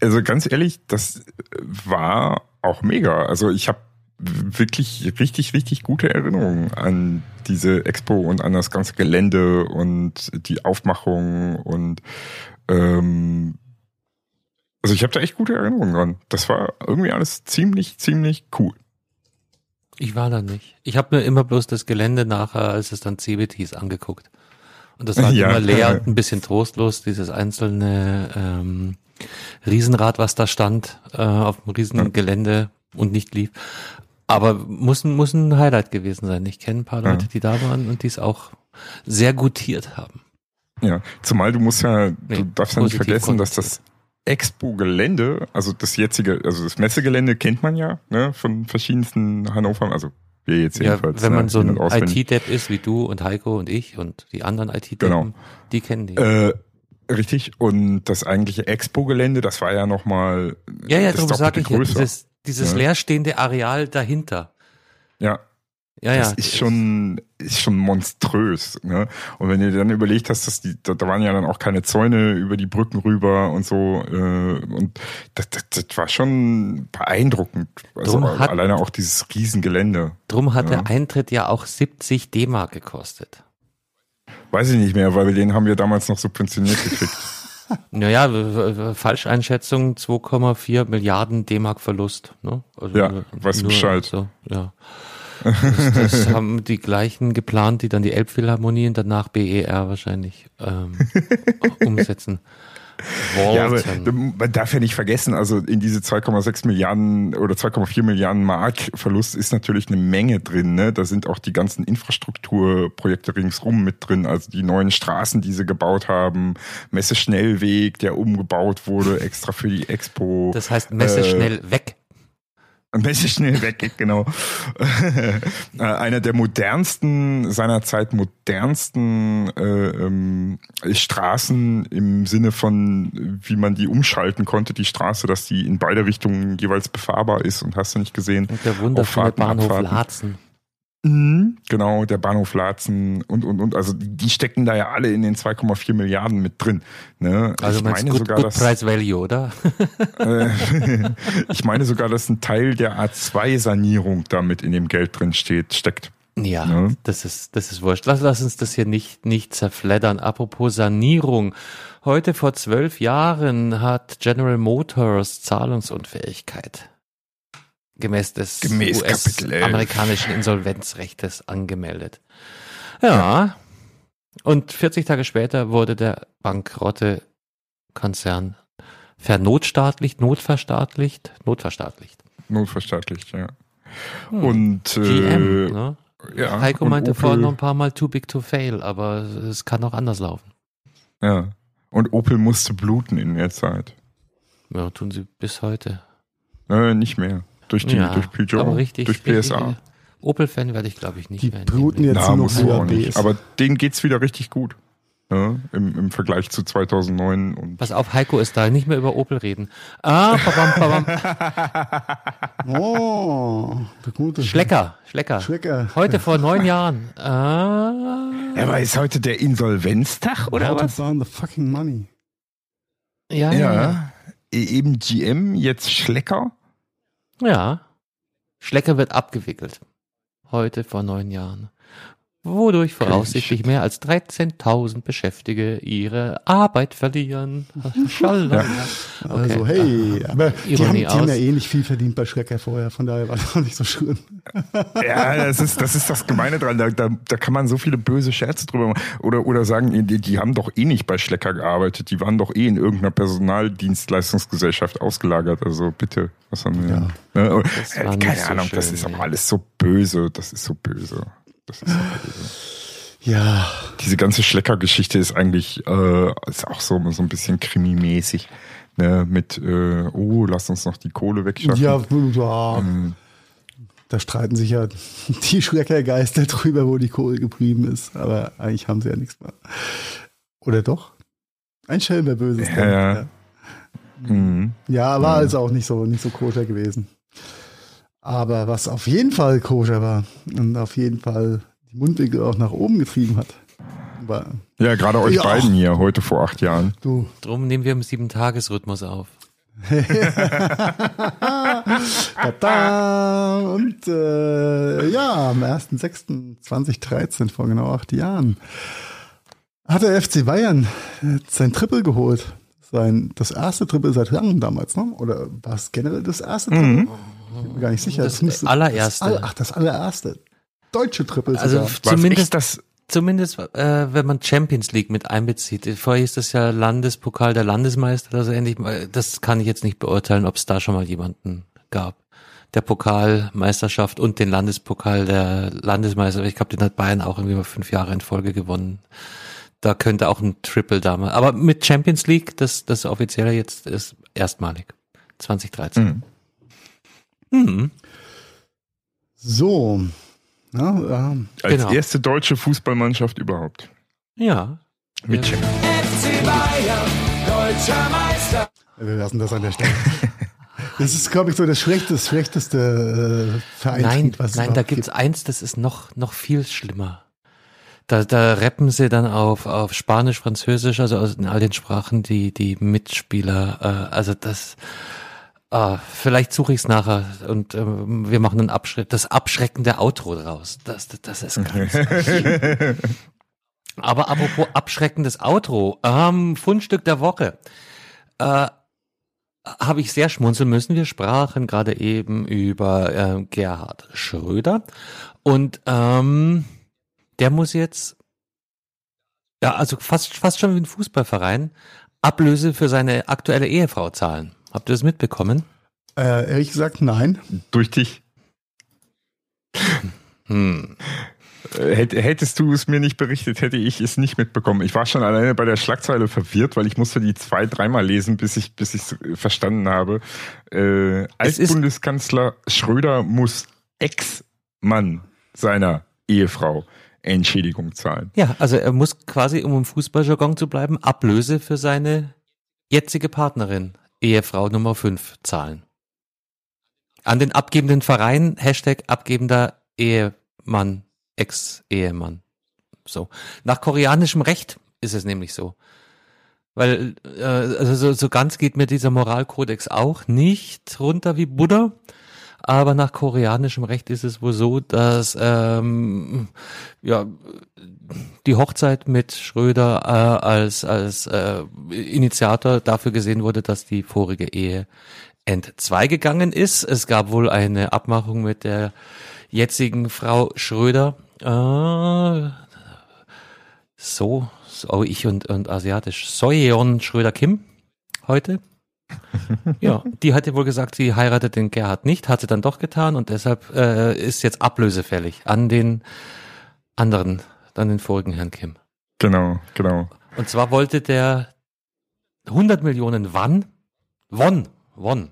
[SPEAKER 4] Also ganz ehrlich, das war auch mega. Also ich habe wirklich richtig, richtig gute Erinnerungen an diese Expo und an das ganze Gelände und die Aufmachung und ähm, also ich habe da echt gute Erinnerungen dran. Das war irgendwie alles ziemlich, ziemlich cool.
[SPEAKER 1] Ich war da nicht. Ich habe mir immer bloß das Gelände nachher, als es dann CeBIT hieß, angeguckt. Und das war
[SPEAKER 4] Ja.
[SPEAKER 1] immer leer und ein bisschen trostlos, dieses einzelne ähm, Riesenrad, was da stand, äh, auf dem Riesengelände und nicht lief. Aber muss, ein- muss ein Highlight gewesen sein. Ich kenne ein paar
[SPEAKER 4] Ja.
[SPEAKER 1] Leute, die da waren und die es auch sehr gutiert haben.
[SPEAKER 4] Ja, zumal du musst ja,
[SPEAKER 1] Nee,
[SPEAKER 4] du darfst ja nicht vergessen, dass das Expo-Gelände, also das jetzige, also das Messegelände kennt man ja, ne, von verschiedensten Hannover, also wir jetzt
[SPEAKER 1] Ja,
[SPEAKER 4] jedenfalls.
[SPEAKER 1] wenn
[SPEAKER 4] ne,
[SPEAKER 1] man so
[SPEAKER 4] in-
[SPEAKER 1] ein. IT-Depp ist wie du und Heiko und ich und die anderen IT-Deppen,
[SPEAKER 4] Genau.
[SPEAKER 1] die kennen die.
[SPEAKER 4] Äh, richtig, und das eigentliche Expo-Gelände, das war ja nochmal
[SPEAKER 1] ja, ja,
[SPEAKER 4] das
[SPEAKER 1] darum sage ich ja,
[SPEAKER 4] größer.
[SPEAKER 1] dieses, dieses
[SPEAKER 4] Ja.
[SPEAKER 1] leerstehende Areal dahinter.
[SPEAKER 4] ja,
[SPEAKER 1] Ja,
[SPEAKER 4] das
[SPEAKER 1] ja.
[SPEAKER 4] ist schon, ist schon monströs. Ne? Und wenn du dir dann überlegt hast, dass die, da, da waren ja dann auch keine Zäune über die Brücken rüber und so, äh, und das, das, das war schon beeindruckend. Also
[SPEAKER 1] hat-
[SPEAKER 4] alleine auch dieses Riesengelände.
[SPEAKER 1] Drum hat
[SPEAKER 4] Ja.
[SPEAKER 1] der Eintritt ja auch 70 D-Mark gekostet.
[SPEAKER 4] Weiß ich nicht mehr, weil den haben wir damals noch subventioniert gekriegt.
[SPEAKER 1] Naja, Falscheinschätzung 2,4 Milliarden D-Mark Verlust. Ne? Also
[SPEAKER 4] Ja,
[SPEAKER 1] nur-
[SPEAKER 4] weißt du
[SPEAKER 1] nur
[SPEAKER 4] Bescheid.
[SPEAKER 1] So, ja. Das, das haben die gleichen geplant, die dann die Elbphilharmonie und danach BER wahrscheinlich ähm, umsetzen
[SPEAKER 4] Ja, aber
[SPEAKER 1] wollten.
[SPEAKER 4] man darf ja nicht vergessen, also in diese 2,6 Milliarden oder 2,4 Milliarden Mark Verlust ist natürlich eine Menge drin. Ne? Da sind auch die ganzen Infrastrukturprojekte ringsrum mit drin, also die neuen Straßen, die sie gebaut haben, Messeschnellweg, der umgebaut wurde extra für die Expo.
[SPEAKER 1] das heißt, Messe
[SPEAKER 4] äh,
[SPEAKER 1] schnell weg.
[SPEAKER 4] Messi schnell weg, genau. Äh, Einer der modernsten, seinerzeit modernsten äh, ähm, Straßen im Sinne von, wie man die umschalten konnte, die Straße, dass die in beide Richtungen jeweils befahrbar ist und hast du nicht gesehen.
[SPEAKER 1] Und der wundervolle Bahnhof
[SPEAKER 4] Abfahrten.
[SPEAKER 1] Laatzen.
[SPEAKER 4] Mhm. Genau, der Bahnhof Laatzen und, und, und. Also die stecken da ja alle in den 2,4 Milliarden mit drin. Ne?
[SPEAKER 1] Also
[SPEAKER 4] ich meine
[SPEAKER 1] good,
[SPEAKER 4] sogar,
[SPEAKER 1] good
[SPEAKER 4] dass,
[SPEAKER 1] Price Value, oder?
[SPEAKER 4] äh, ich meine sogar, dass ein Teil der A2-Sanierung damit in dem Geld drin steht, steckt.
[SPEAKER 1] Ja,
[SPEAKER 4] Ja.
[SPEAKER 1] das ist, das ist wurscht. Lass, lass uns das hier nicht, nicht zerfleddern. Apropos Sanierung. Heute vor zwölf Jahren hat General Motors Zahlungsunfähigkeit gemäß des. US-amerikanischen Insolvenzrechtes angemeldet. Ja. Und 40 Tage später wurde der bankrotte Konzern vernotstaatlicht, notverstaatlicht, notverstaatlicht.
[SPEAKER 4] Notverstaatlicht, ja.
[SPEAKER 1] Hm.
[SPEAKER 4] Und äh,
[SPEAKER 1] GM, ne?
[SPEAKER 4] ja,
[SPEAKER 1] Heiko meinte
[SPEAKER 4] Opel,
[SPEAKER 1] vorhin noch ein paar Mal too big to fail, aber es kann auch anders laufen.
[SPEAKER 4] Ja. Und Opel musste bluten in der Zeit.
[SPEAKER 1] Ja, tun sie bis heute.
[SPEAKER 4] Äh, nicht mehr. Durch die,
[SPEAKER 1] ja,
[SPEAKER 4] durch Peugeot,
[SPEAKER 1] aber richtig,
[SPEAKER 4] durch PSA.
[SPEAKER 1] richtig- Opel-Fan werde ich, glaube ich, nicht
[SPEAKER 3] Die
[SPEAKER 1] mehr.
[SPEAKER 3] bluten
[SPEAKER 1] Leben.
[SPEAKER 3] jetzt
[SPEAKER 4] Na,
[SPEAKER 3] noch
[SPEAKER 4] muss auch nicht. Aber denen geht's wieder richtig gut. Ja, im, Im Vergleich zu 2009 und
[SPEAKER 1] Pass auf, Heiko ist da, nicht mehr über Opel reden. Ah, babam, babam.
[SPEAKER 3] Oh, der gute
[SPEAKER 1] Schlecker, Schlecker.
[SPEAKER 3] Schlecker.
[SPEAKER 1] Heute vor neun Jahren. Ah,
[SPEAKER 4] Ja, aber ist heute der Insolvenztag oder
[SPEAKER 3] How
[SPEAKER 4] was?
[SPEAKER 3] the fucking money.
[SPEAKER 1] ja, ja, ja.
[SPEAKER 4] Ja. E- Eben GM, jetzt Schlecker.
[SPEAKER 1] Ja. Schlecker wird abgewickelt. Heute vor neun Jahren. Wodurch voraussichtlich mehr als 13.000 Beschäftigte ihre Arbeit verlieren. Schalala.
[SPEAKER 3] Also
[SPEAKER 1] Okay.
[SPEAKER 3] hey, aber die haben, die haben ja eh nicht viel verdient bei Schrecker vorher, von daher war das auch nicht so schön.
[SPEAKER 4] Ja, das ist, das ist das Gemeine dran. Da, da, da kann man so viele böse Scherze drüber machen. Oder, oder sagen, die, die haben doch eh nicht bei Schlecker gearbeitet. Die waren doch eh in irgendeiner Personaldienstleistungsgesellschaft ausgelagert. Also bitte, was haben wir? Ne? Und,
[SPEAKER 1] Das
[SPEAKER 4] äh, keine
[SPEAKER 1] so
[SPEAKER 4] Ahnung, das
[SPEAKER 1] schön,
[SPEAKER 4] ist aber alles so böse. Das ist so böse. Das ist böse.
[SPEAKER 3] Ja,
[SPEAKER 4] Diese ganze Schlecker-Geschichte ist eigentlich äh, ist auch so, so ein bisschen krimimäßig. Ne? Mit, äh, oh, lass uns noch die Kohle wegschaffen.
[SPEAKER 3] ja, ja.
[SPEAKER 4] Ähm,
[SPEAKER 3] Da streiten sich ja die Schreckergeister drüber, wo die Kohle geblieben ist. Aber eigentlich haben sie ja nichts mehr. Oder doch? Ein Schelm, wer Böses.
[SPEAKER 4] Ja,
[SPEAKER 3] denkt,
[SPEAKER 4] ja. mhm.
[SPEAKER 3] Ja, war
[SPEAKER 4] Ja.
[SPEAKER 3] also auch nicht so, nicht so koscher gewesen. Aber was auf jeden Fall koscher war und auf jeden Fall die Mundwinkel auch nach oben getrieben hat, war
[SPEAKER 4] Ja, gerade euch
[SPEAKER 3] Ja.
[SPEAKER 4] beiden hier, heute vor acht Jahren.
[SPEAKER 3] du.
[SPEAKER 1] Drum nehmen wir im Sieben-Tages-Rhythmus auf.
[SPEAKER 3] Tada! Und äh, ja, am 1.6.2013, vor genau acht Jahren, hat der FC Bayern sein Triple geholt. Sein, das erste Triple seit langem damals, ne? Oder war es generell das erste Triple? Ich bin mir gar nicht sicher.
[SPEAKER 1] Das
[SPEAKER 3] müsste-
[SPEAKER 1] allererste.
[SPEAKER 3] Das, ach, das allererste. Deutsche Triple
[SPEAKER 1] Also
[SPEAKER 3] sogar.
[SPEAKER 1] Zumindest
[SPEAKER 4] das,
[SPEAKER 1] Zumindest, äh, wenn man Champions League mit einbezieht. Vorher hieß das ja Landespokal der Landesmeister oder so ähnlich. Das kann ich jetzt nicht beurteilen, ob es da schon mal jemanden gab. Der Pokalmeisterschaft und den Landespokal der Landesmeister. Ich glaube, den hat Bayern auch irgendwie mal fünf Jahre in Folge gewonnen. Da könnte auch ein Triple damals. Aber mit Champions League, das, das offizielle jetzt ist erstmalig. 2013.
[SPEAKER 4] Mhm.
[SPEAKER 1] Mhm.
[SPEAKER 3] So. Ja, ähm,
[SPEAKER 4] als
[SPEAKER 1] Genau.
[SPEAKER 4] erste deutsche Fußballmannschaft überhaupt.
[SPEAKER 1] Ja.
[SPEAKER 4] Mit
[SPEAKER 1] Ja.
[SPEAKER 4] Champions.
[SPEAKER 5] FC Bayern, deutscher Meister.
[SPEAKER 3] wir lassen das an der Stelle. Das ist, glaube ich, so das schlechteste, schlechteste äh, Vereinslied,
[SPEAKER 1] Nein,
[SPEAKER 3] was es
[SPEAKER 1] nein, da
[SPEAKER 3] gibt.
[SPEAKER 1] eins, das ist noch, noch viel schlimmer. Da, da rappen sie dann auf, auf Spanisch, Französisch, also aus in all den Sprachen, die, die Mitspieler, äh, also das, ah, vielleicht suche ich es nachher und ähm, wir machen einen Abschreck, das abschreckende Outro draus. Das, das, das ist ganz. Aber apropos abschreckendes Outro, ähm, Fundstück der Woche. Äh, habe ich sehr schmunzeln müssen. Wir sprachen gerade eben über äh, Gerhard Schröder und ähm, der muss jetzt, ja, also fast, fast schon wie ein Fußballverein, Ablöse für seine aktuelle Ehefrau zahlen. Habt ihr das mitbekommen?
[SPEAKER 3] Äh, ehrlich gesagt, nein.
[SPEAKER 4] Durch dich.
[SPEAKER 1] Hm.
[SPEAKER 4] Äh, hätt- Hättest du es mir nicht berichtet, hätte ich es nicht mitbekommen. Ich war schon alleine bei der Schlagzeile verwirrt, weil ich musste die zwei, dreimal lesen, bis ich bis ich verstanden habe. Äh, als
[SPEAKER 1] Es
[SPEAKER 4] Bundeskanzler Schröder muss Ex-Mann seiner Ehefrau Entschädigung zahlen.
[SPEAKER 1] Ja, also er muss quasi, um im Fußballjargon zu bleiben, Ablöse für seine jetzige Partnerin, Ehefrau Nummer 5, zahlen. An den abgebenden Verein, Hashtag abgebender Ehemann, Ex-Ehemann. So. Nach koreanischem Recht ist es nämlich so. Weil äh, also so, so ganz geht mir dieser Moralkodex auch nicht runter wie Buddha. Aber nach koreanischem Recht ist es wohl so, dass ähm, ja die Hochzeit mit Schröder äh, als als äh, Initiator dafür gesehen wurde, dass die vorige Ehe entzwei gegangen ist. Es gab wohl eine Abmachung mit der jetzigen Frau Schröder. Äh, so, so ich und, und asiatisch. Soyeon Schröder Kim heute. Ja, die hatte wohl gesagt, sie heiratet den Gerhard nicht, hat sie dann doch getan und deshalb äh, ist jetzt Ablöse fällig an den anderen, an den vorigen Herrn Kim.
[SPEAKER 4] Genau, genau.
[SPEAKER 1] Und zwar wollte der 100 Millionen Wann, Won, Won,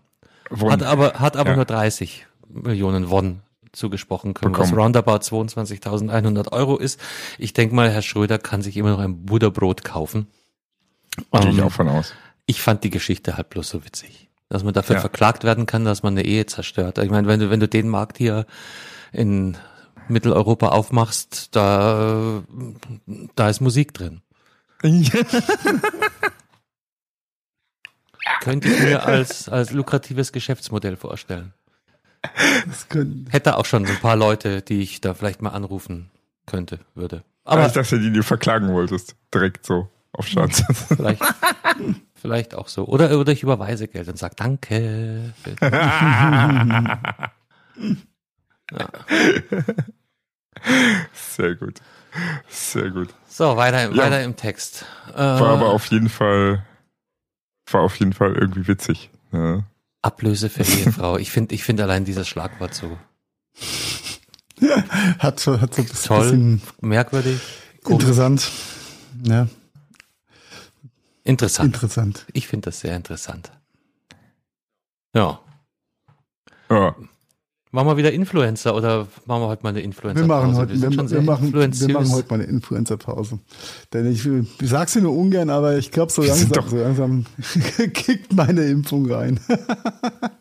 [SPEAKER 4] Won.
[SPEAKER 1] hat aber, hat aber
[SPEAKER 4] Ja.
[SPEAKER 1] nur 30 Millionen Won zugesprochen können, was
[SPEAKER 4] Bekommen.
[SPEAKER 1] roundabout 22.100 Euro ist. Ich denke mal, Herr Schröder kann sich immer noch ein Butterbrot kaufen.
[SPEAKER 4] Gehe ich
[SPEAKER 1] Ähm,
[SPEAKER 4] auch von aus.
[SPEAKER 1] Ich fand die Geschichte halt bloß so witzig, dass man dafür
[SPEAKER 4] Ja.
[SPEAKER 1] verklagt werden kann, dass man eine Ehe zerstört. Ich meine, wenn du, wenn du den Markt hier in Mitteleuropa aufmachst, da, da ist Musik drin. Könnte ich mir als, als lukratives Geschäftsmodell vorstellen. Hätte auch schon so ein paar Leute, die ich da vielleicht mal anrufen könnte, würde.
[SPEAKER 4] Aber ich dachte, die du verklagen wolltest. Direkt so auf Schanz.
[SPEAKER 1] vielleicht, vielleicht auch so. Oder, oder ich überweise Geld und sage Danke.
[SPEAKER 4] Sehr gut. Sehr gut.
[SPEAKER 1] So, weiter,
[SPEAKER 4] Ja.
[SPEAKER 1] weiter im Text. Äh,
[SPEAKER 4] War aber auf jeden Fall, war auf jeden Fall irgendwie witzig. Ja.
[SPEAKER 1] Ablöse für Ehefrau. Ich finde, ich finde allein dieses Schlagwort so
[SPEAKER 3] hat, so- hat so ein bisschen,
[SPEAKER 1] toll,
[SPEAKER 3] bisschen
[SPEAKER 1] merkwürdig, komisch.
[SPEAKER 3] interessant. Ja,
[SPEAKER 1] interessant.
[SPEAKER 3] interessant.
[SPEAKER 1] Ich finde das sehr interessant. Ja.
[SPEAKER 4] Ja.
[SPEAKER 1] Machen wir wieder Influencer oder machen wir heute mal eine Influencer?
[SPEAKER 3] Wir machen heute, wir, wir,
[SPEAKER 1] sehr
[SPEAKER 3] machen, wir machen heute mal eine Influencer-Pause. Denn ich, ich sag's dir nur ungern, aber ich glaube, so
[SPEAKER 4] Wir
[SPEAKER 3] langsam, so langsam kickt meine Impfung rein.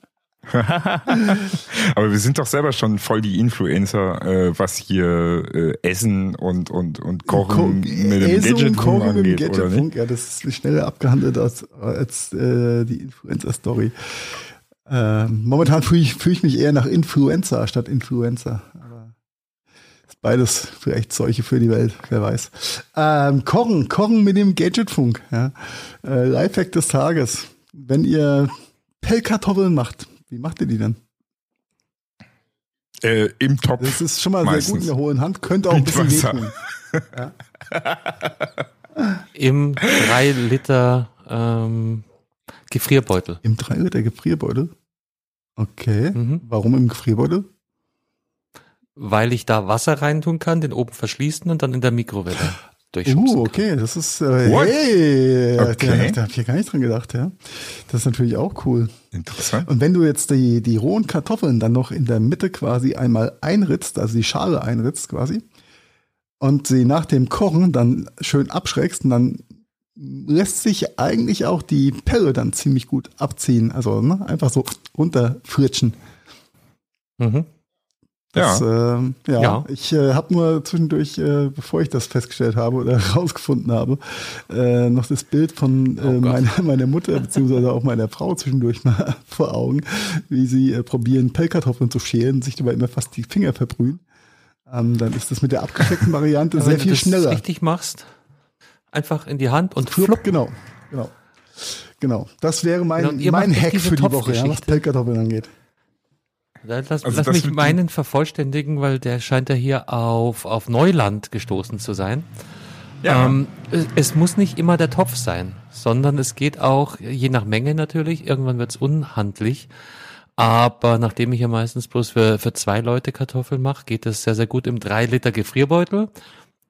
[SPEAKER 4] Aber wir sind doch selber schon voll die Influencer, äh, was hier äh, Essen und, und, und Kochen mit dem
[SPEAKER 3] Essen und
[SPEAKER 4] Gadget
[SPEAKER 3] Kochen mit dem
[SPEAKER 4] angeht, oder nicht?
[SPEAKER 3] Gadgetfunk, ja, das ist schneller abgehandelt als, als äh, die Influencer-Story. Ähm, momentan fühle ich, fühl ich mich eher nach Influencer statt Influencer. Aber ist beides vielleicht Seuche für die Welt, wer weiß. Ähm, kochen, kochen mit dem Gadgetfunk. Ja. Äh, Lifehack des Tages. Wenn ihr Pellkartoffeln macht, wie macht ihr die denn?
[SPEAKER 4] Äh, Im Topf.
[SPEAKER 3] Das ist schon mal sehr
[SPEAKER 4] Meistens.
[SPEAKER 3] gut in der hohen Hand, könnte auch ein bisschen wehtun.
[SPEAKER 1] Im 3 Liter ähm, Gefrierbeutel.
[SPEAKER 3] Im 3 Liter Gefrierbeutel? Okay.
[SPEAKER 1] Mhm.
[SPEAKER 3] Warum im Gefrierbeutel?
[SPEAKER 1] Weil ich da Wasser reintun kann, den oben verschließen und dann in der Mikrowelle durchschubsen
[SPEAKER 3] Uh,
[SPEAKER 1] kann.
[SPEAKER 3] okay, das ist, äh,
[SPEAKER 4] What?
[SPEAKER 3] hey,
[SPEAKER 4] Okay.
[SPEAKER 3] da, da hab ich ja gar nicht dran gedacht, ja. Das ist natürlich auch cool.
[SPEAKER 4] Interessant.
[SPEAKER 3] Und wenn du jetzt die, die rohen Kartoffeln dann noch in der Mitte quasi einmal einritzt, also die Schale einritzt quasi, und sie nach dem Kochen dann schön abschreckst, und dann lässt sich eigentlich auch die Pelle dann ziemlich gut abziehen. Also ne, einfach so runterfritschen.
[SPEAKER 1] Mhm.
[SPEAKER 3] Das, ähm, ja.
[SPEAKER 1] Ja.
[SPEAKER 3] ich äh, habe nur zwischendurch, äh, bevor ich das festgestellt habe oder herausgefunden habe, äh, noch das Bild von äh,
[SPEAKER 1] Oh
[SPEAKER 3] meiner, meiner Mutter beziehungsweise auch meiner Frau zwischendurch mal vor Augen, wie sie äh, probieren, Pellkartoffeln zu schälen, sich dabei immer fast die Finger verbrühen. Ähm, dann ist das mit der abgeschreckten Variante sehr
[SPEAKER 1] wenn du
[SPEAKER 3] viel
[SPEAKER 1] das
[SPEAKER 3] schneller.
[SPEAKER 1] richtig machst, einfach in die Hand und
[SPEAKER 3] Flupp, genau, genau. Genau. Das wäre mein,
[SPEAKER 1] Genau,
[SPEAKER 3] mein Hack für die Woche, ja, was. Pellkartoffeln angeht.
[SPEAKER 1] Lass,
[SPEAKER 4] Also
[SPEAKER 1] lass mich meinen vervollständigen, weil der scheint ja hier auf, auf Neuland gestoßen zu sein.
[SPEAKER 4] Ja.
[SPEAKER 1] Ähm, es, es muss nicht immer der Topf sein, sondern es geht auch, je nach Menge natürlich, irgendwann wird's unhandlich. Aber nachdem ich ja meistens bloß für, für zwei Leute Kartoffeln mache, geht es sehr, sehr gut im 3 Liter Gefrierbeutel.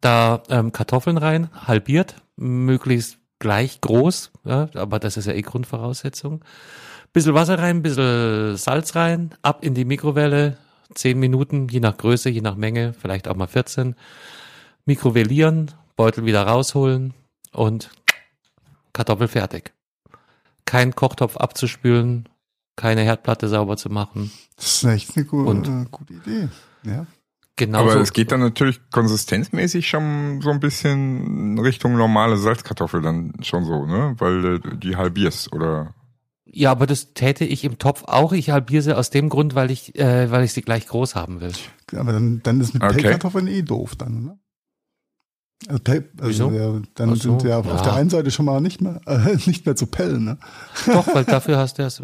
[SPEAKER 1] Da ähm, Kartoffeln rein, halbiert, möglichst gleich groß, ja, aber das ist ja eh Grundvoraussetzung. Bisschen Wasser rein, bisschen Salz rein, ab in die Mikrowelle, 10 Minuten, je nach Größe, je nach Menge, vielleicht auch mal 14. Mikrowellieren, Beutel wieder rausholen und Kartoffel fertig. Kein Kochtopf abzuspülen, keine Herdplatte sauber zu machen.
[SPEAKER 3] Das ist echt eine gute,
[SPEAKER 1] Und-
[SPEAKER 3] äh, gute Idee. Ja.
[SPEAKER 1] Genau
[SPEAKER 4] Aber
[SPEAKER 1] so.
[SPEAKER 4] es geht dann natürlich konsistenzmäßig schon so ein bisschen Richtung normale Salzkartoffel dann schon so, ne? Weil äh, die halbierst oder
[SPEAKER 1] Ja, aber das täte ich im Topf auch. Ich halbiere sie aus dem Grund, weil ich, äh, weil ich sie gleich groß haben will.
[SPEAKER 3] Aber dann, dann ist mit
[SPEAKER 4] Okay.
[SPEAKER 3] Pellkartoffeln eh doof dann, ne? Also, Pell, also
[SPEAKER 1] Wieso?
[SPEAKER 3] ja, dann
[SPEAKER 1] so,
[SPEAKER 3] sind wir auf
[SPEAKER 1] ja.
[SPEAKER 3] der einen Seite schon mal nicht mehr, äh, nicht mehr zu pellen, ne?
[SPEAKER 1] Doch, weil dafür hast du das.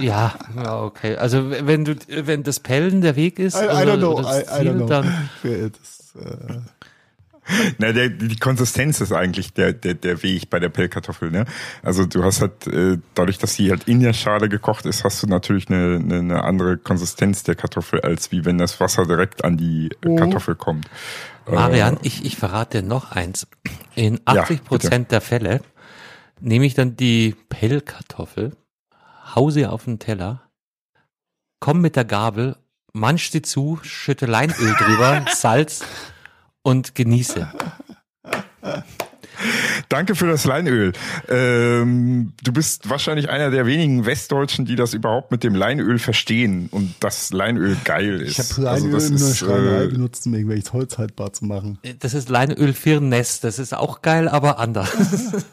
[SPEAKER 1] Ja, ja, okay. Also wenn du, wenn das Pellen der Weg ist,
[SPEAKER 3] I, I
[SPEAKER 1] oder,
[SPEAKER 3] don't know, I,
[SPEAKER 1] das
[SPEAKER 3] I don't know.
[SPEAKER 1] dann
[SPEAKER 3] Das, äh,
[SPEAKER 4] Na, der, die Konsistenz ist eigentlich der, der, der Weg bei der Pellkartoffel. Ne? Also du hast halt, äh, dadurch, dass sie halt in der Schale gekocht ist, hast du natürlich eine, eine, eine andere Konsistenz der Kartoffel, als wie wenn das Wasser direkt an die
[SPEAKER 3] Oh.
[SPEAKER 4] Kartoffel kommt.
[SPEAKER 1] Marian, ich, ich verrate dir noch eins. In
[SPEAKER 4] Ja,
[SPEAKER 1] 80 Prozent der Fälle nehme ich dann die Pellkartoffel, hau sie auf den Teller, komm mit der Gabel, manch sie zu, schütte Leinöl drüber, Salz und genieße.
[SPEAKER 4] Danke für das Leinöl. Ähm, du bist wahrscheinlich einer der wenigen Westdeutschen, die das überhaupt mit dem Leinöl verstehen und dass Leinöl geil ist.
[SPEAKER 3] ich habe
[SPEAKER 4] Also
[SPEAKER 3] Leinöl
[SPEAKER 4] das
[SPEAKER 3] in der
[SPEAKER 4] ist,
[SPEAKER 3] Schreinerei
[SPEAKER 4] äh,
[SPEAKER 3] benutzt, um irgendwelches Holz haltbar zu machen.
[SPEAKER 1] Das ist Leinöl Firness, das ist auch geil, aber anders.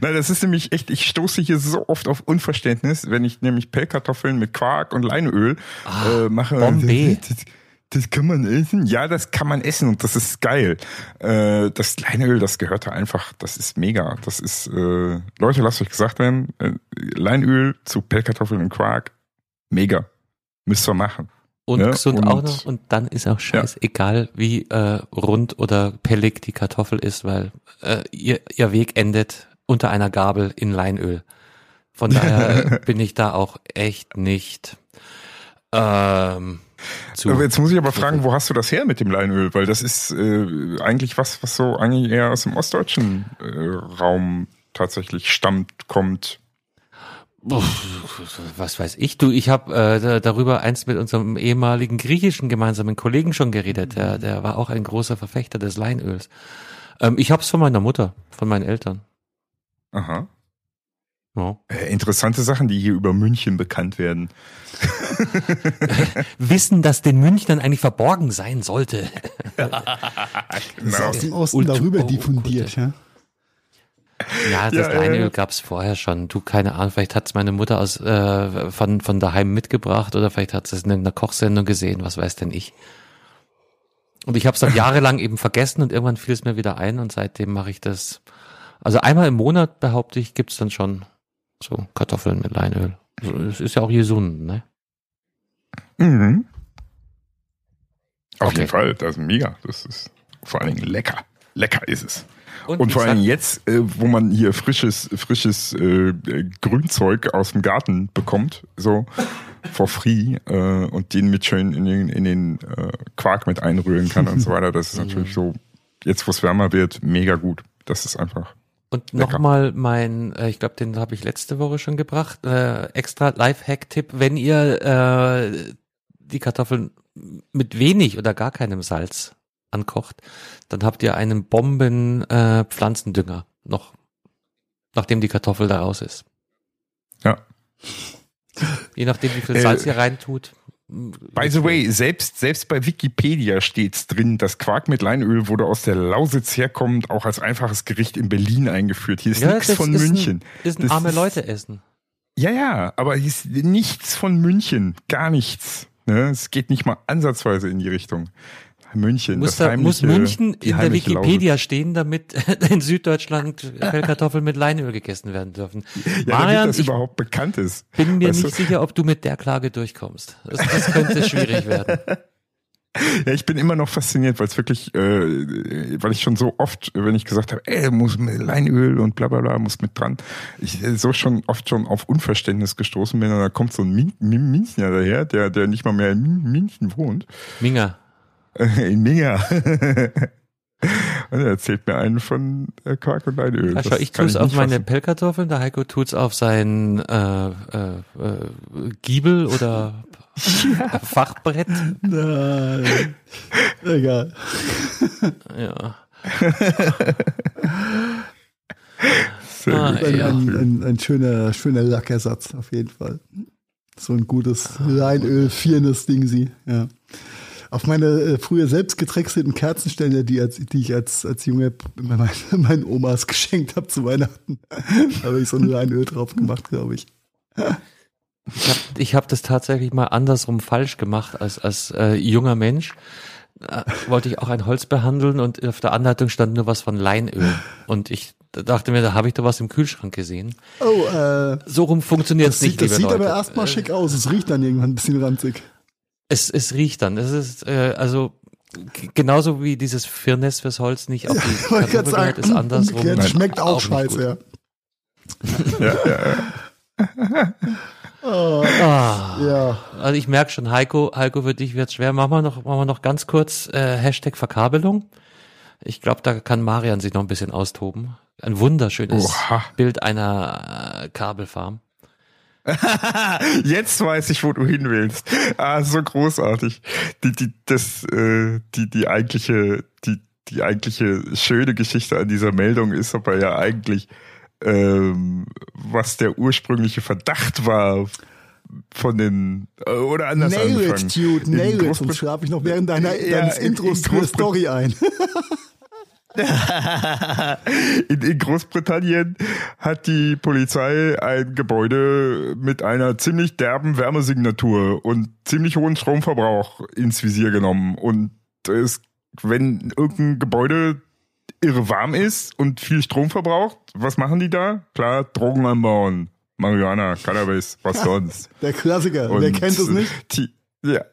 [SPEAKER 4] Nein, das ist nämlich echt, ich stoße hier so oft auf Unverständnis, wenn ich nämlich Pellkartoffeln mit Quark und Leinöl äh, mache.
[SPEAKER 1] Bombe.
[SPEAKER 4] Das, kann man essen? Ja, das kann man essen und das ist geil. Äh, das Leinöl, das gehört da einfach, das ist mega. Das ist, äh, Leute, lasst euch gesagt werden, äh, Leinöl zu Pellkartoffeln und Quark, mega. Müsst ihr machen.
[SPEAKER 1] Und
[SPEAKER 4] Ja,
[SPEAKER 1] gesund
[SPEAKER 4] und-
[SPEAKER 1] auch noch. Und dann ist auch scheiß egal, wie äh, rund oder pellig die Kartoffel ist, weil äh, ihr, ihr Weg endet unter einer Gabel in Leinöl. Von daher bin ich da auch echt nicht ähm, zu.
[SPEAKER 4] Jetzt muss ich aber fragen, wo hast du das her mit dem Leinöl? Weil das ist äh, eigentlich was, was so eigentlich eher aus dem ostdeutschen äh, Raum tatsächlich stammt, kommt.
[SPEAKER 1] was weiß ich, du, ich habe äh, da- darüber eins mit unserem ehemaligen griechischen gemeinsamen Kollegen schon geredet. Der, der war auch ein großer Verfechter des Leinöls. Ähm, ich hab's von meiner Mutter, von meinen Eltern.
[SPEAKER 4] Aha.
[SPEAKER 1] Ja.
[SPEAKER 4] Äh, interessante Sachen, die hier über München bekannt werden.
[SPEAKER 1] Wissen, dass den Münchnern eigentlich verborgen sein sollte.
[SPEAKER 3] Das ist
[SPEAKER 4] Genau.
[SPEAKER 3] aus dem Osten
[SPEAKER 1] Ult-
[SPEAKER 3] darüber
[SPEAKER 1] oh,
[SPEAKER 3] diffundiert, ja.
[SPEAKER 1] Ja, das
[SPEAKER 4] Ja, ja,
[SPEAKER 1] Leinöl
[SPEAKER 4] ja.
[SPEAKER 1] gab's vorher schon. Du, keine Ahnung, vielleicht hat's meine Mutter aus äh, von, von daheim mitgebracht oder vielleicht hat sie es in einer Kochsendung gesehen, was weiß denn ich. Und ich habe es dann jahrelang eben vergessen und irgendwann fiel es mir wieder ein und seitdem mache ich das. Also einmal im Monat, behaupte ich, gibt's dann schon so Kartoffeln mit Leinöl. Es ist ja auch gesund, ne?
[SPEAKER 4] Mhm. Auf
[SPEAKER 1] Okay.
[SPEAKER 4] jeden Fall, das ist mega. Das ist vor allen Dingen lecker. Lecker ist es. Und,
[SPEAKER 1] wie
[SPEAKER 4] vor allen Dingen jetzt, äh, wo man hier frisches, frisches äh, äh, Grünzeug aus dem Garten bekommt, so for free äh, und den mit schön in den, in den äh, Quark mit einrühren kann und so weiter. Das ist natürlich so, jetzt wo es wärmer wird, mega gut. Das ist einfach.
[SPEAKER 1] Und nochmal mein, äh, ich glaube, den habe ich letzte Woche schon gebracht, äh, extra Lifehack-Tipp, wenn ihr äh, die Kartoffeln mit wenig oder gar keinem Salz ankocht, dann habt ihr einen Bomben äh, Pflanzendünger noch, nachdem die Kartoffel da raus ist.
[SPEAKER 4] Ja.
[SPEAKER 1] Je nachdem, wie viel
[SPEAKER 4] Äh,
[SPEAKER 1] Salz ihr reintut.
[SPEAKER 4] By the way, selbst, selbst bei Wikipedia steht's drin, das Quark mit Leinöl wurde aus der Lausitz herkommend auch als einfaches Gericht in Berlin eingeführt. Hier ist
[SPEAKER 1] Ja,
[SPEAKER 4] nichts von
[SPEAKER 1] ist
[SPEAKER 4] München.
[SPEAKER 1] Ein, ist ein
[SPEAKER 4] Das
[SPEAKER 1] arme Leute essen.
[SPEAKER 4] Ja, ja, aber hier ist nichts von München. Gar nichts. Ne? Es geht nicht mal ansatzweise in die Richtung. München.
[SPEAKER 1] Muss, da, muss
[SPEAKER 4] heimliche-
[SPEAKER 1] München
[SPEAKER 4] die
[SPEAKER 1] in der Wikipedia stehen, damit in Süddeutschland Pellkartoffeln mit Leinöl gegessen werden dürfen.
[SPEAKER 4] Lausitz. Ja, damit
[SPEAKER 1] Marian,
[SPEAKER 4] das
[SPEAKER 1] ich
[SPEAKER 4] überhaupt bekannt ist.
[SPEAKER 1] bin mir
[SPEAKER 4] Weißt
[SPEAKER 1] nicht
[SPEAKER 4] du?
[SPEAKER 1] sicher, ob du mit der Klage durchkommst. Das, das könnte schwierig werden.
[SPEAKER 4] Ja, ich bin immer noch fasziniert, weil es wirklich, äh, weil ich schon so oft, wenn ich gesagt habe, ey, muss mit Leinöl und bla bla bla, muss mit dran, ich äh, so schon oft schon auf Unverständnis gestoßen bin und da kommt so ein Min Min Münchner daher, der, der nicht mal mehr in München wohnt,
[SPEAKER 1] Minga,
[SPEAKER 4] äh, in Minga. und er erzählt mir einen von äh, Quark und Leinöl.
[SPEAKER 1] ja, schau, ich tue es auf meine
[SPEAKER 4] fassen.
[SPEAKER 1] Pellkartoffeln, der Heiko tut's auf seinen äh, äh, äh, Giebel oder Fachbrett.
[SPEAKER 3] Nein. Egal.
[SPEAKER 1] Ja.
[SPEAKER 4] Sehr
[SPEAKER 1] Ah,
[SPEAKER 4] gut.
[SPEAKER 3] Ein,
[SPEAKER 1] ja.
[SPEAKER 3] ein, ein, ein schöner, schöner Lackersatz, auf jeden Fall. So ein gutes Leinöl, viernes Ding sie, ja. Auf meine äh, früher selbst gedrechselten Kerzenständer, die, als, die ich als, als Junge meinen, meinen Omas geschenkt habe zu Weihnachten. da habe ich so ein Leinöl drauf gemacht, glaube ich.
[SPEAKER 1] Ich habe ich hab das tatsächlich mal andersrum falsch gemacht als, als äh, junger Mensch. Äh, wollte ich auch ein Holz behandeln und auf der Anleitung stand nur was von Leinöl. Und ich dachte mir, da habe ich da was im Kühlschrank gesehen.
[SPEAKER 3] Oh, äh,
[SPEAKER 1] So rum funktioniert es nicht,
[SPEAKER 3] das sieht aber
[SPEAKER 1] Leute.
[SPEAKER 3] erstmal
[SPEAKER 1] Äh,
[SPEAKER 3] schick aus. Es riecht dann irgendwann ein bisschen ranzig.
[SPEAKER 1] Es, es riecht dann. Es ist äh, also genauso wie dieses Firnis fürs Holz nicht auf die
[SPEAKER 3] Ich wollte gerade
[SPEAKER 1] Kartoffel
[SPEAKER 3] sagen,
[SPEAKER 1] ist andersrum.
[SPEAKER 4] Nein,
[SPEAKER 3] schmeckt auch, scheiße.
[SPEAKER 1] gut.
[SPEAKER 3] Ja.
[SPEAKER 4] Ja, ja, ja.
[SPEAKER 1] Ah,
[SPEAKER 3] ja.
[SPEAKER 1] also ich merke schon, Heiko, Heiko, für dich wird's schwer. Machen wir noch, machen wir noch ganz kurz äh, Hashtag Verkabelung. Ich glaube, da kann Marian sich noch ein bisschen austoben. Ein wunderschönes
[SPEAKER 4] Oha.
[SPEAKER 1] Bild einer äh, Kabelfarm.
[SPEAKER 4] Jetzt weiß ich, wo du hin willst. Ah, so großartig. Die, die, das, äh, die, die eigentliche, die, die eigentliche schöne Geschichte an dieser Meldung ist aber ja eigentlich, ähm, was der ursprüngliche Verdacht war von den, äh, oder anders
[SPEAKER 3] Nail
[SPEAKER 4] anfangen.
[SPEAKER 3] it, dude, nail it. Sonst schlafe ich noch während deiner,
[SPEAKER 4] Ja,
[SPEAKER 3] deines
[SPEAKER 4] in-
[SPEAKER 3] Intros
[SPEAKER 4] in
[SPEAKER 3] zur
[SPEAKER 4] Großbrit-
[SPEAKER 3] Story ein.
[SPEAKER 4] in, in Großbritannien hat die Polizei ein Gebäude mit einer ziemlich derben Wärmesignatur und ziemlich hohen Stromverbrauch ins Visier genommen. Und es, wenn irgendein Gebäude irre warm ist und viel Strom verbraucht, was machen die da? Klar, Drogen anbauen. Marihuana, Cannabis, was sonst.
[SPEAKER 3] Der Klassiker.
[SPEAKER 4] Und
[SPEAKER 3] Wer kennt es nicht?
[SPEAKER 4] Die, ja,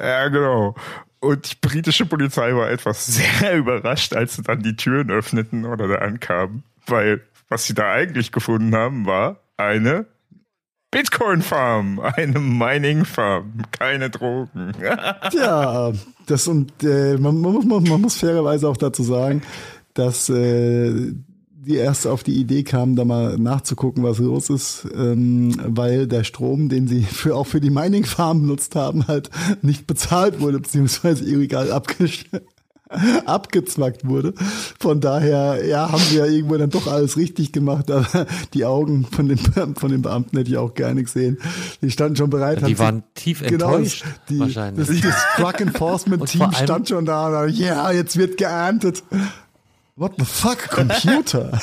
[SPEAKER 4] ja, genau. Und die britische Polizei war etwas sehr überrascht, als sie dann die Türen öffneten oder da ankamen, weil was sie da eigentlich gefunden haben, war eine Bitcoin-Farm, eine Mining-Farm, keine Drogen.
[SPEAKER 3] Ja, das und äh, man, man, man muss fairerweise auch dazu sagen, dass äh, die erst auf die Idee kamen, da mal nachzugucken, was los ist, ähm, weil der Strom, den sie für auch für die Mining Farm benutzt haben, halt nicht bezahlt wurde, beziehungsweise illegal abgesch abgezwackt wurde. Von daher, ja, haben wir ja irgendwo dann doch alles richtig gemacht, aber die Augen von den, von den Beamten hätte ich auch gerne gesehen. Die standen schon bereit.
[SPEAKER 1] Die waren tief enttäuscht,
[SPEAKER 3] Genau, die,
[SPEAKER 1] wahrscheinlich.
[SPEAKER 3] Das, das Truck Enforcement Team stand schon da und da, ja, jetzt wird geerntet. What the fuck, Computer?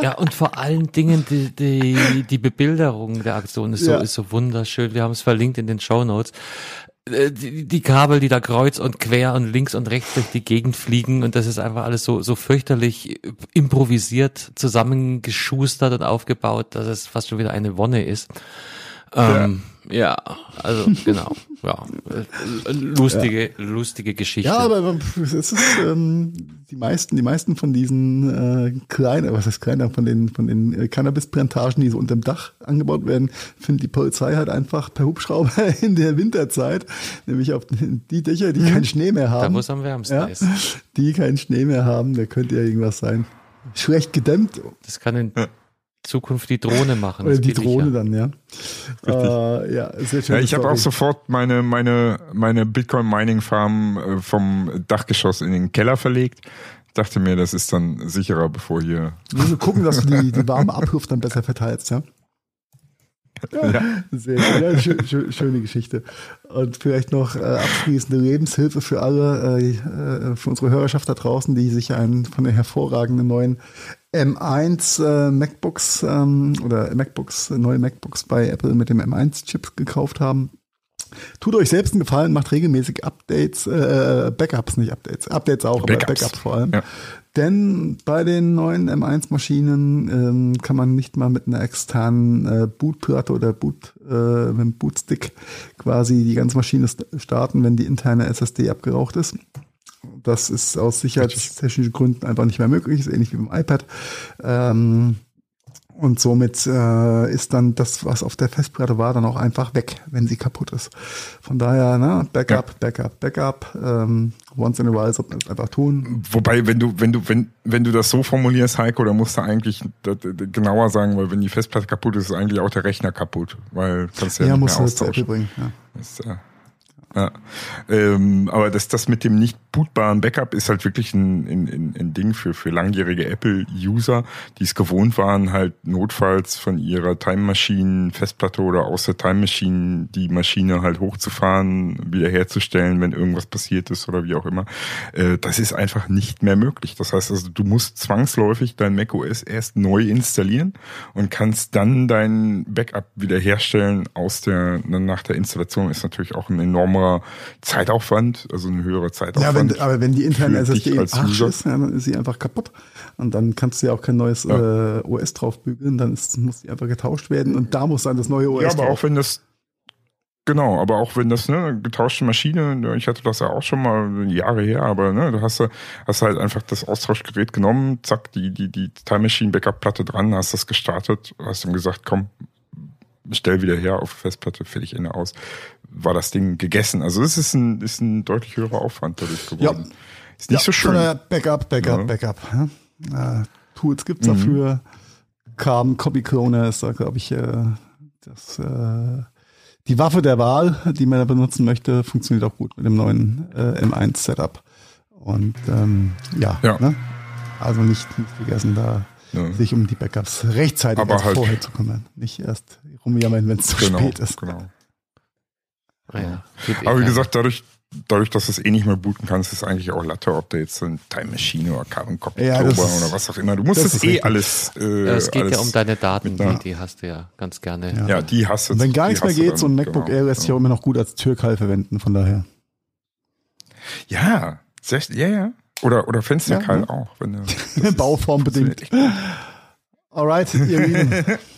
[SPEAKER 1] Ja, und vor allen Dingen die, die, die Bebilderung der Aktion ist so,
[SPEAKER 3] Ja.
[SPEAKER 1] ist so wunderschön. Wir haben es verlinkt in den Show Notes. Die, die Kabel, die da kreuz und quer und links und rechts durch die Gegend fliegen und das ist einfach alles so, so fürchterlich improvisiert, zusammengeschustert und aufgebaut, dass es fast schon wieder eine Wonne ist. Ähm, ja. also genau, ja, lustige, lustige Geschichte.
[SPEAKER 3] Ja, aber es ist ähm, die meisten, die meisten von diesen äh, kleinen, was heißt kleiner, von den von den äh, Cannabis-Plantagen, die so unter dem Dach angebaut werden, findet die Polizei halt einfach per Hubschrauber in der Winterzeit, nämlich auf die Dächer, die keinen Schnee mehr
[SPEAKER 1] Mhm. da
[SPEAKER 3] haben.
[SPEAKER 1] wo es am wärmsten
[SPEAKER 3] ja,
[SPEAKER 1] ist.
[SPEAKER 3] die keinen Schnee mehr haben, da könnte ja irgendwas sein. Schlecht gedämmt
[SPEAKER 1] Das kann in Zukunft die Drohne machen.
[SPEAKER 3] oder
[SPEAKER 1] das
[SPEAKER 3] die. Drohne dann, ja. Äh, ja, sehr schön.
[SPEAKER 4] Ja, ich habe auch sofort meine, meine, meine Bitcoin-Mining-Farm äh, vom Dachgeschoss in den Keller verlegt. Dachte mir, das ist dann sicherer, bevor hier.
[SPEAKER 3] Wir müssen gucken, dass du die, die warme Abluft dann besser verteilst, ja.
[SPEAKER 4] Ja.
[SPEAKER 3] Sehr schön. Ja, schö schö schöne Geschichte. Und vielleicht noch äh, abschließende Lebenshilfe für alle, äh, äh, für unsere Hörerschaft da draußen, die sich einen von den hervorragenden neuen M1 äh, MacBooks ähm, oder MacBooks, neue MacBooks bei Apple mit dem M1-Chip gekauft haben. Tut euch selbst einen Gefallen, macht regelmäßig Updates, äh, Backups, nicht Updates, Updates auch, aber
[SPEAKER 4] Backups.
[SPEAKER 3] Backups vor allem.
[SPEAKER 4] Ja.
[SPEAKER 3] Denn bei den neuen M1-Maschinen ähm, kann man nicht mal mit einer externen äh, Bootplatte oder Boot, äh, mit einem Bootstick quasi die ganze Maschine st- starten, wenn die interne SSD abgeraucht ist. Das ist aus sicherheitstechnischen Gründen einfach nicht mehr möglich, ist ähnlich wie beim iPad. Ähm, und somit äh, ist dann das, was auf der Festplatte war, dann auch einfach weg, wenn sie kaputt ist. Von daher, ne, Backup, Backup, Backup. Ähm, once in a while sollte man es einfach tun.
[SPEAKER 4] Wobei, wenn du, wenn du, wenn, wenn du das so formulierst, Heiko, dann musst du eigentlich das, das genauer sagen, weil wenn die Festplatte kaputt ist, ist eigentlich auch der Rechner kaputt, weil kannst du ja,
[SPEAKER 3] Ja,
[SPEAKER 4] nicht
[SPEAKER 3] muss
[SPEAKER 4] mehr
[SPEAKER 3] Apple
[SPEAKER 4] austauschen.
[SPEAKER 3] bringen. Ja.
[SPEAKER 4] Das, äh, Ja. Ähm, aber das, das mit dem nicht bootbaren Backup ist halt wirklich ein, ein, ein Ding für, für langjährige Apple-User, die es gewohnt waren, halt notfalls von ihrer Time Machine Festplatte oder aus der Time Machine die Maschine halt hochzufahren, wiederherzustellen, wenn irgendwas passiert ist oder wie auch immer. Äh, das ist einfach nicht mehr möglich. Das heißt also, du musst zwangsläufig dein macOS erst neu installieren und kannst dann dein Backup wiederherstellen aus der, nach der Installation ist natürlich auch ein enormer Zeitaufwand, also ein höherer Zeitaufwand.
[SPEAKER 3] Ja, wenn, aber wenn die interne SSD
[SPEAKER 4] als
[SPEAKER 3] Arsch
[SPEAKER 4] User.
[SPEAKER 3] ist, ja, dann ist sie einfach kaputt. Und dann kannst du ja auch kein neues
[SPEAKER 4] Ja.
[SPEAKER 3] äh, OS draufbügeln, dann ist, muss die einfach getauscht werden und da muss dann das neue OS
[SPEAKER 4] Ja, aber
[SPEAKER 3] drauf.
[SPEAKER 4] auch wenn das Genau, aber auch wenn das ne, getauschte Maschine, ne, ich hatte das ja auch schon mal Jahre her, aber ne, du hast, hast halt einfach das Austauschgerät genommen, zack, die, die, die Time Machine Backup Platte dran, hast das gestartet, hast ihm gesagt, komm, stell wieder her auf Festplatte, fertig Ende aus, war das Ding gegessen. Also es ist ein, ist ein deutlich höherer Aufwand dadurch geworden. Ist nicht so
[SPEAKER 3] Von
[SPEAKER 4] schön.
[SPEAKER 3] Backup, Backup,
[SPEAKER 4] Ja.
[SPEAKER 3] Backup. Ja? Äh, Tools gibt's
[SPEAKER 4] Mhm.
[SPEAKER 3] dafür. Carbon Copy Cloner ist da, glaube ich, äh, das, äh, die Waffe der Wahl, die man da benutzen möchte, funktioniert auch gut mit dem neuen äh, M1-Setup. Und ähm, ja,
[SPEAKER 4] Ja.
[SPEAKER 3] Ne? also nicht, nicht vergessen, da
[SPEAKER 4] Ja.
[SPEAKER 3] sich um die Backups rechtzeitig
[SPEAKER 4] halt-
[SPEAKER 3] vorher zu kümmern. Nicht erst rumjammern, wenn es zu
[SPEAKER 4] Genau,
[SPEAKER 3] spät ist.
[SPEAKER 4] genau.
[SPEAKER 1] Ah ja,
[SPEAKER 4] Aber wie gesagt, dadurch, dadurch, dass du es eh nicht mehr booten kannst, ist eigentlich auch Latte, ob da jetzt so ein Time Machine oder Carbon Copy
[SPEAKER 3] Ja, ist-
[SPEAKER 4] oder was auch immer. Du musst
[SPEAKER 3] das
[SPEAKER 4] es eh
[SPEAKER 3] richtig.
[SPEAKER 4] alles. Äh,
[SPEAKER 1] es geht
[SPEAKER 4] alles,
[SPEAKER 1] ja um deine Daten, die, die hast du ja ganz gerne.
[SPEAKER 3] Ja.
[SPEAKER 4] Ja, die hast du.
[SPEAKER 3] Und wenn gar nichts mehr geht,
[SPEAKER 4] dann,
[SPEAKER 3] so ein MacBook
[SPEAKER 4] genau,
[SPEAKER 3] Air lässt sich auch
[SPEAKER 4] genau.
[SPEAKER 3] immer noch gut als Türkeil verwenden, von daher.
[SPEAKER 4] Ja, sehr, ja, ja. Oder, oder Fensterkeil
[SPEAKER 3] Ja,
[SPEAKER 4] auch. Wenn du,
[SPEAKER 3] Bauform bedingt. Alright, ihr Lieben.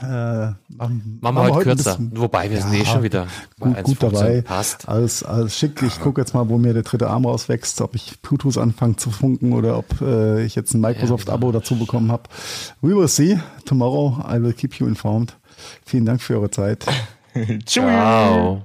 [SPEAKER 3] äh, machen,
[SPEAKER 1] Machen wir heute kürzer.
[SPEAKER 3] bisschen-
[SPEAKER 1] Wobei wir sind
[SPEAKER 3] Ja,
[SPEAKER 1] eh schon wieder
[SPEAKER 3] gut, gut
[SPEAKER 1] 1,15.
[SPEAKER 3] dabei.
[SPEAKER 1] Passt.
[SPEAKER 3] Alles, alles schick. Ich gucke jetzt mal, wo mir der dritte Arm rauswächst, ob ich Bluetooth anfange zu funken oder ob äh, ich jetzt ein Microsoft-Abo dazu bekommen habe. We will see. Tomorrow I will keep you informed. Vielen Dank für eure Zeit.
[SPEAKER 1] Ciao.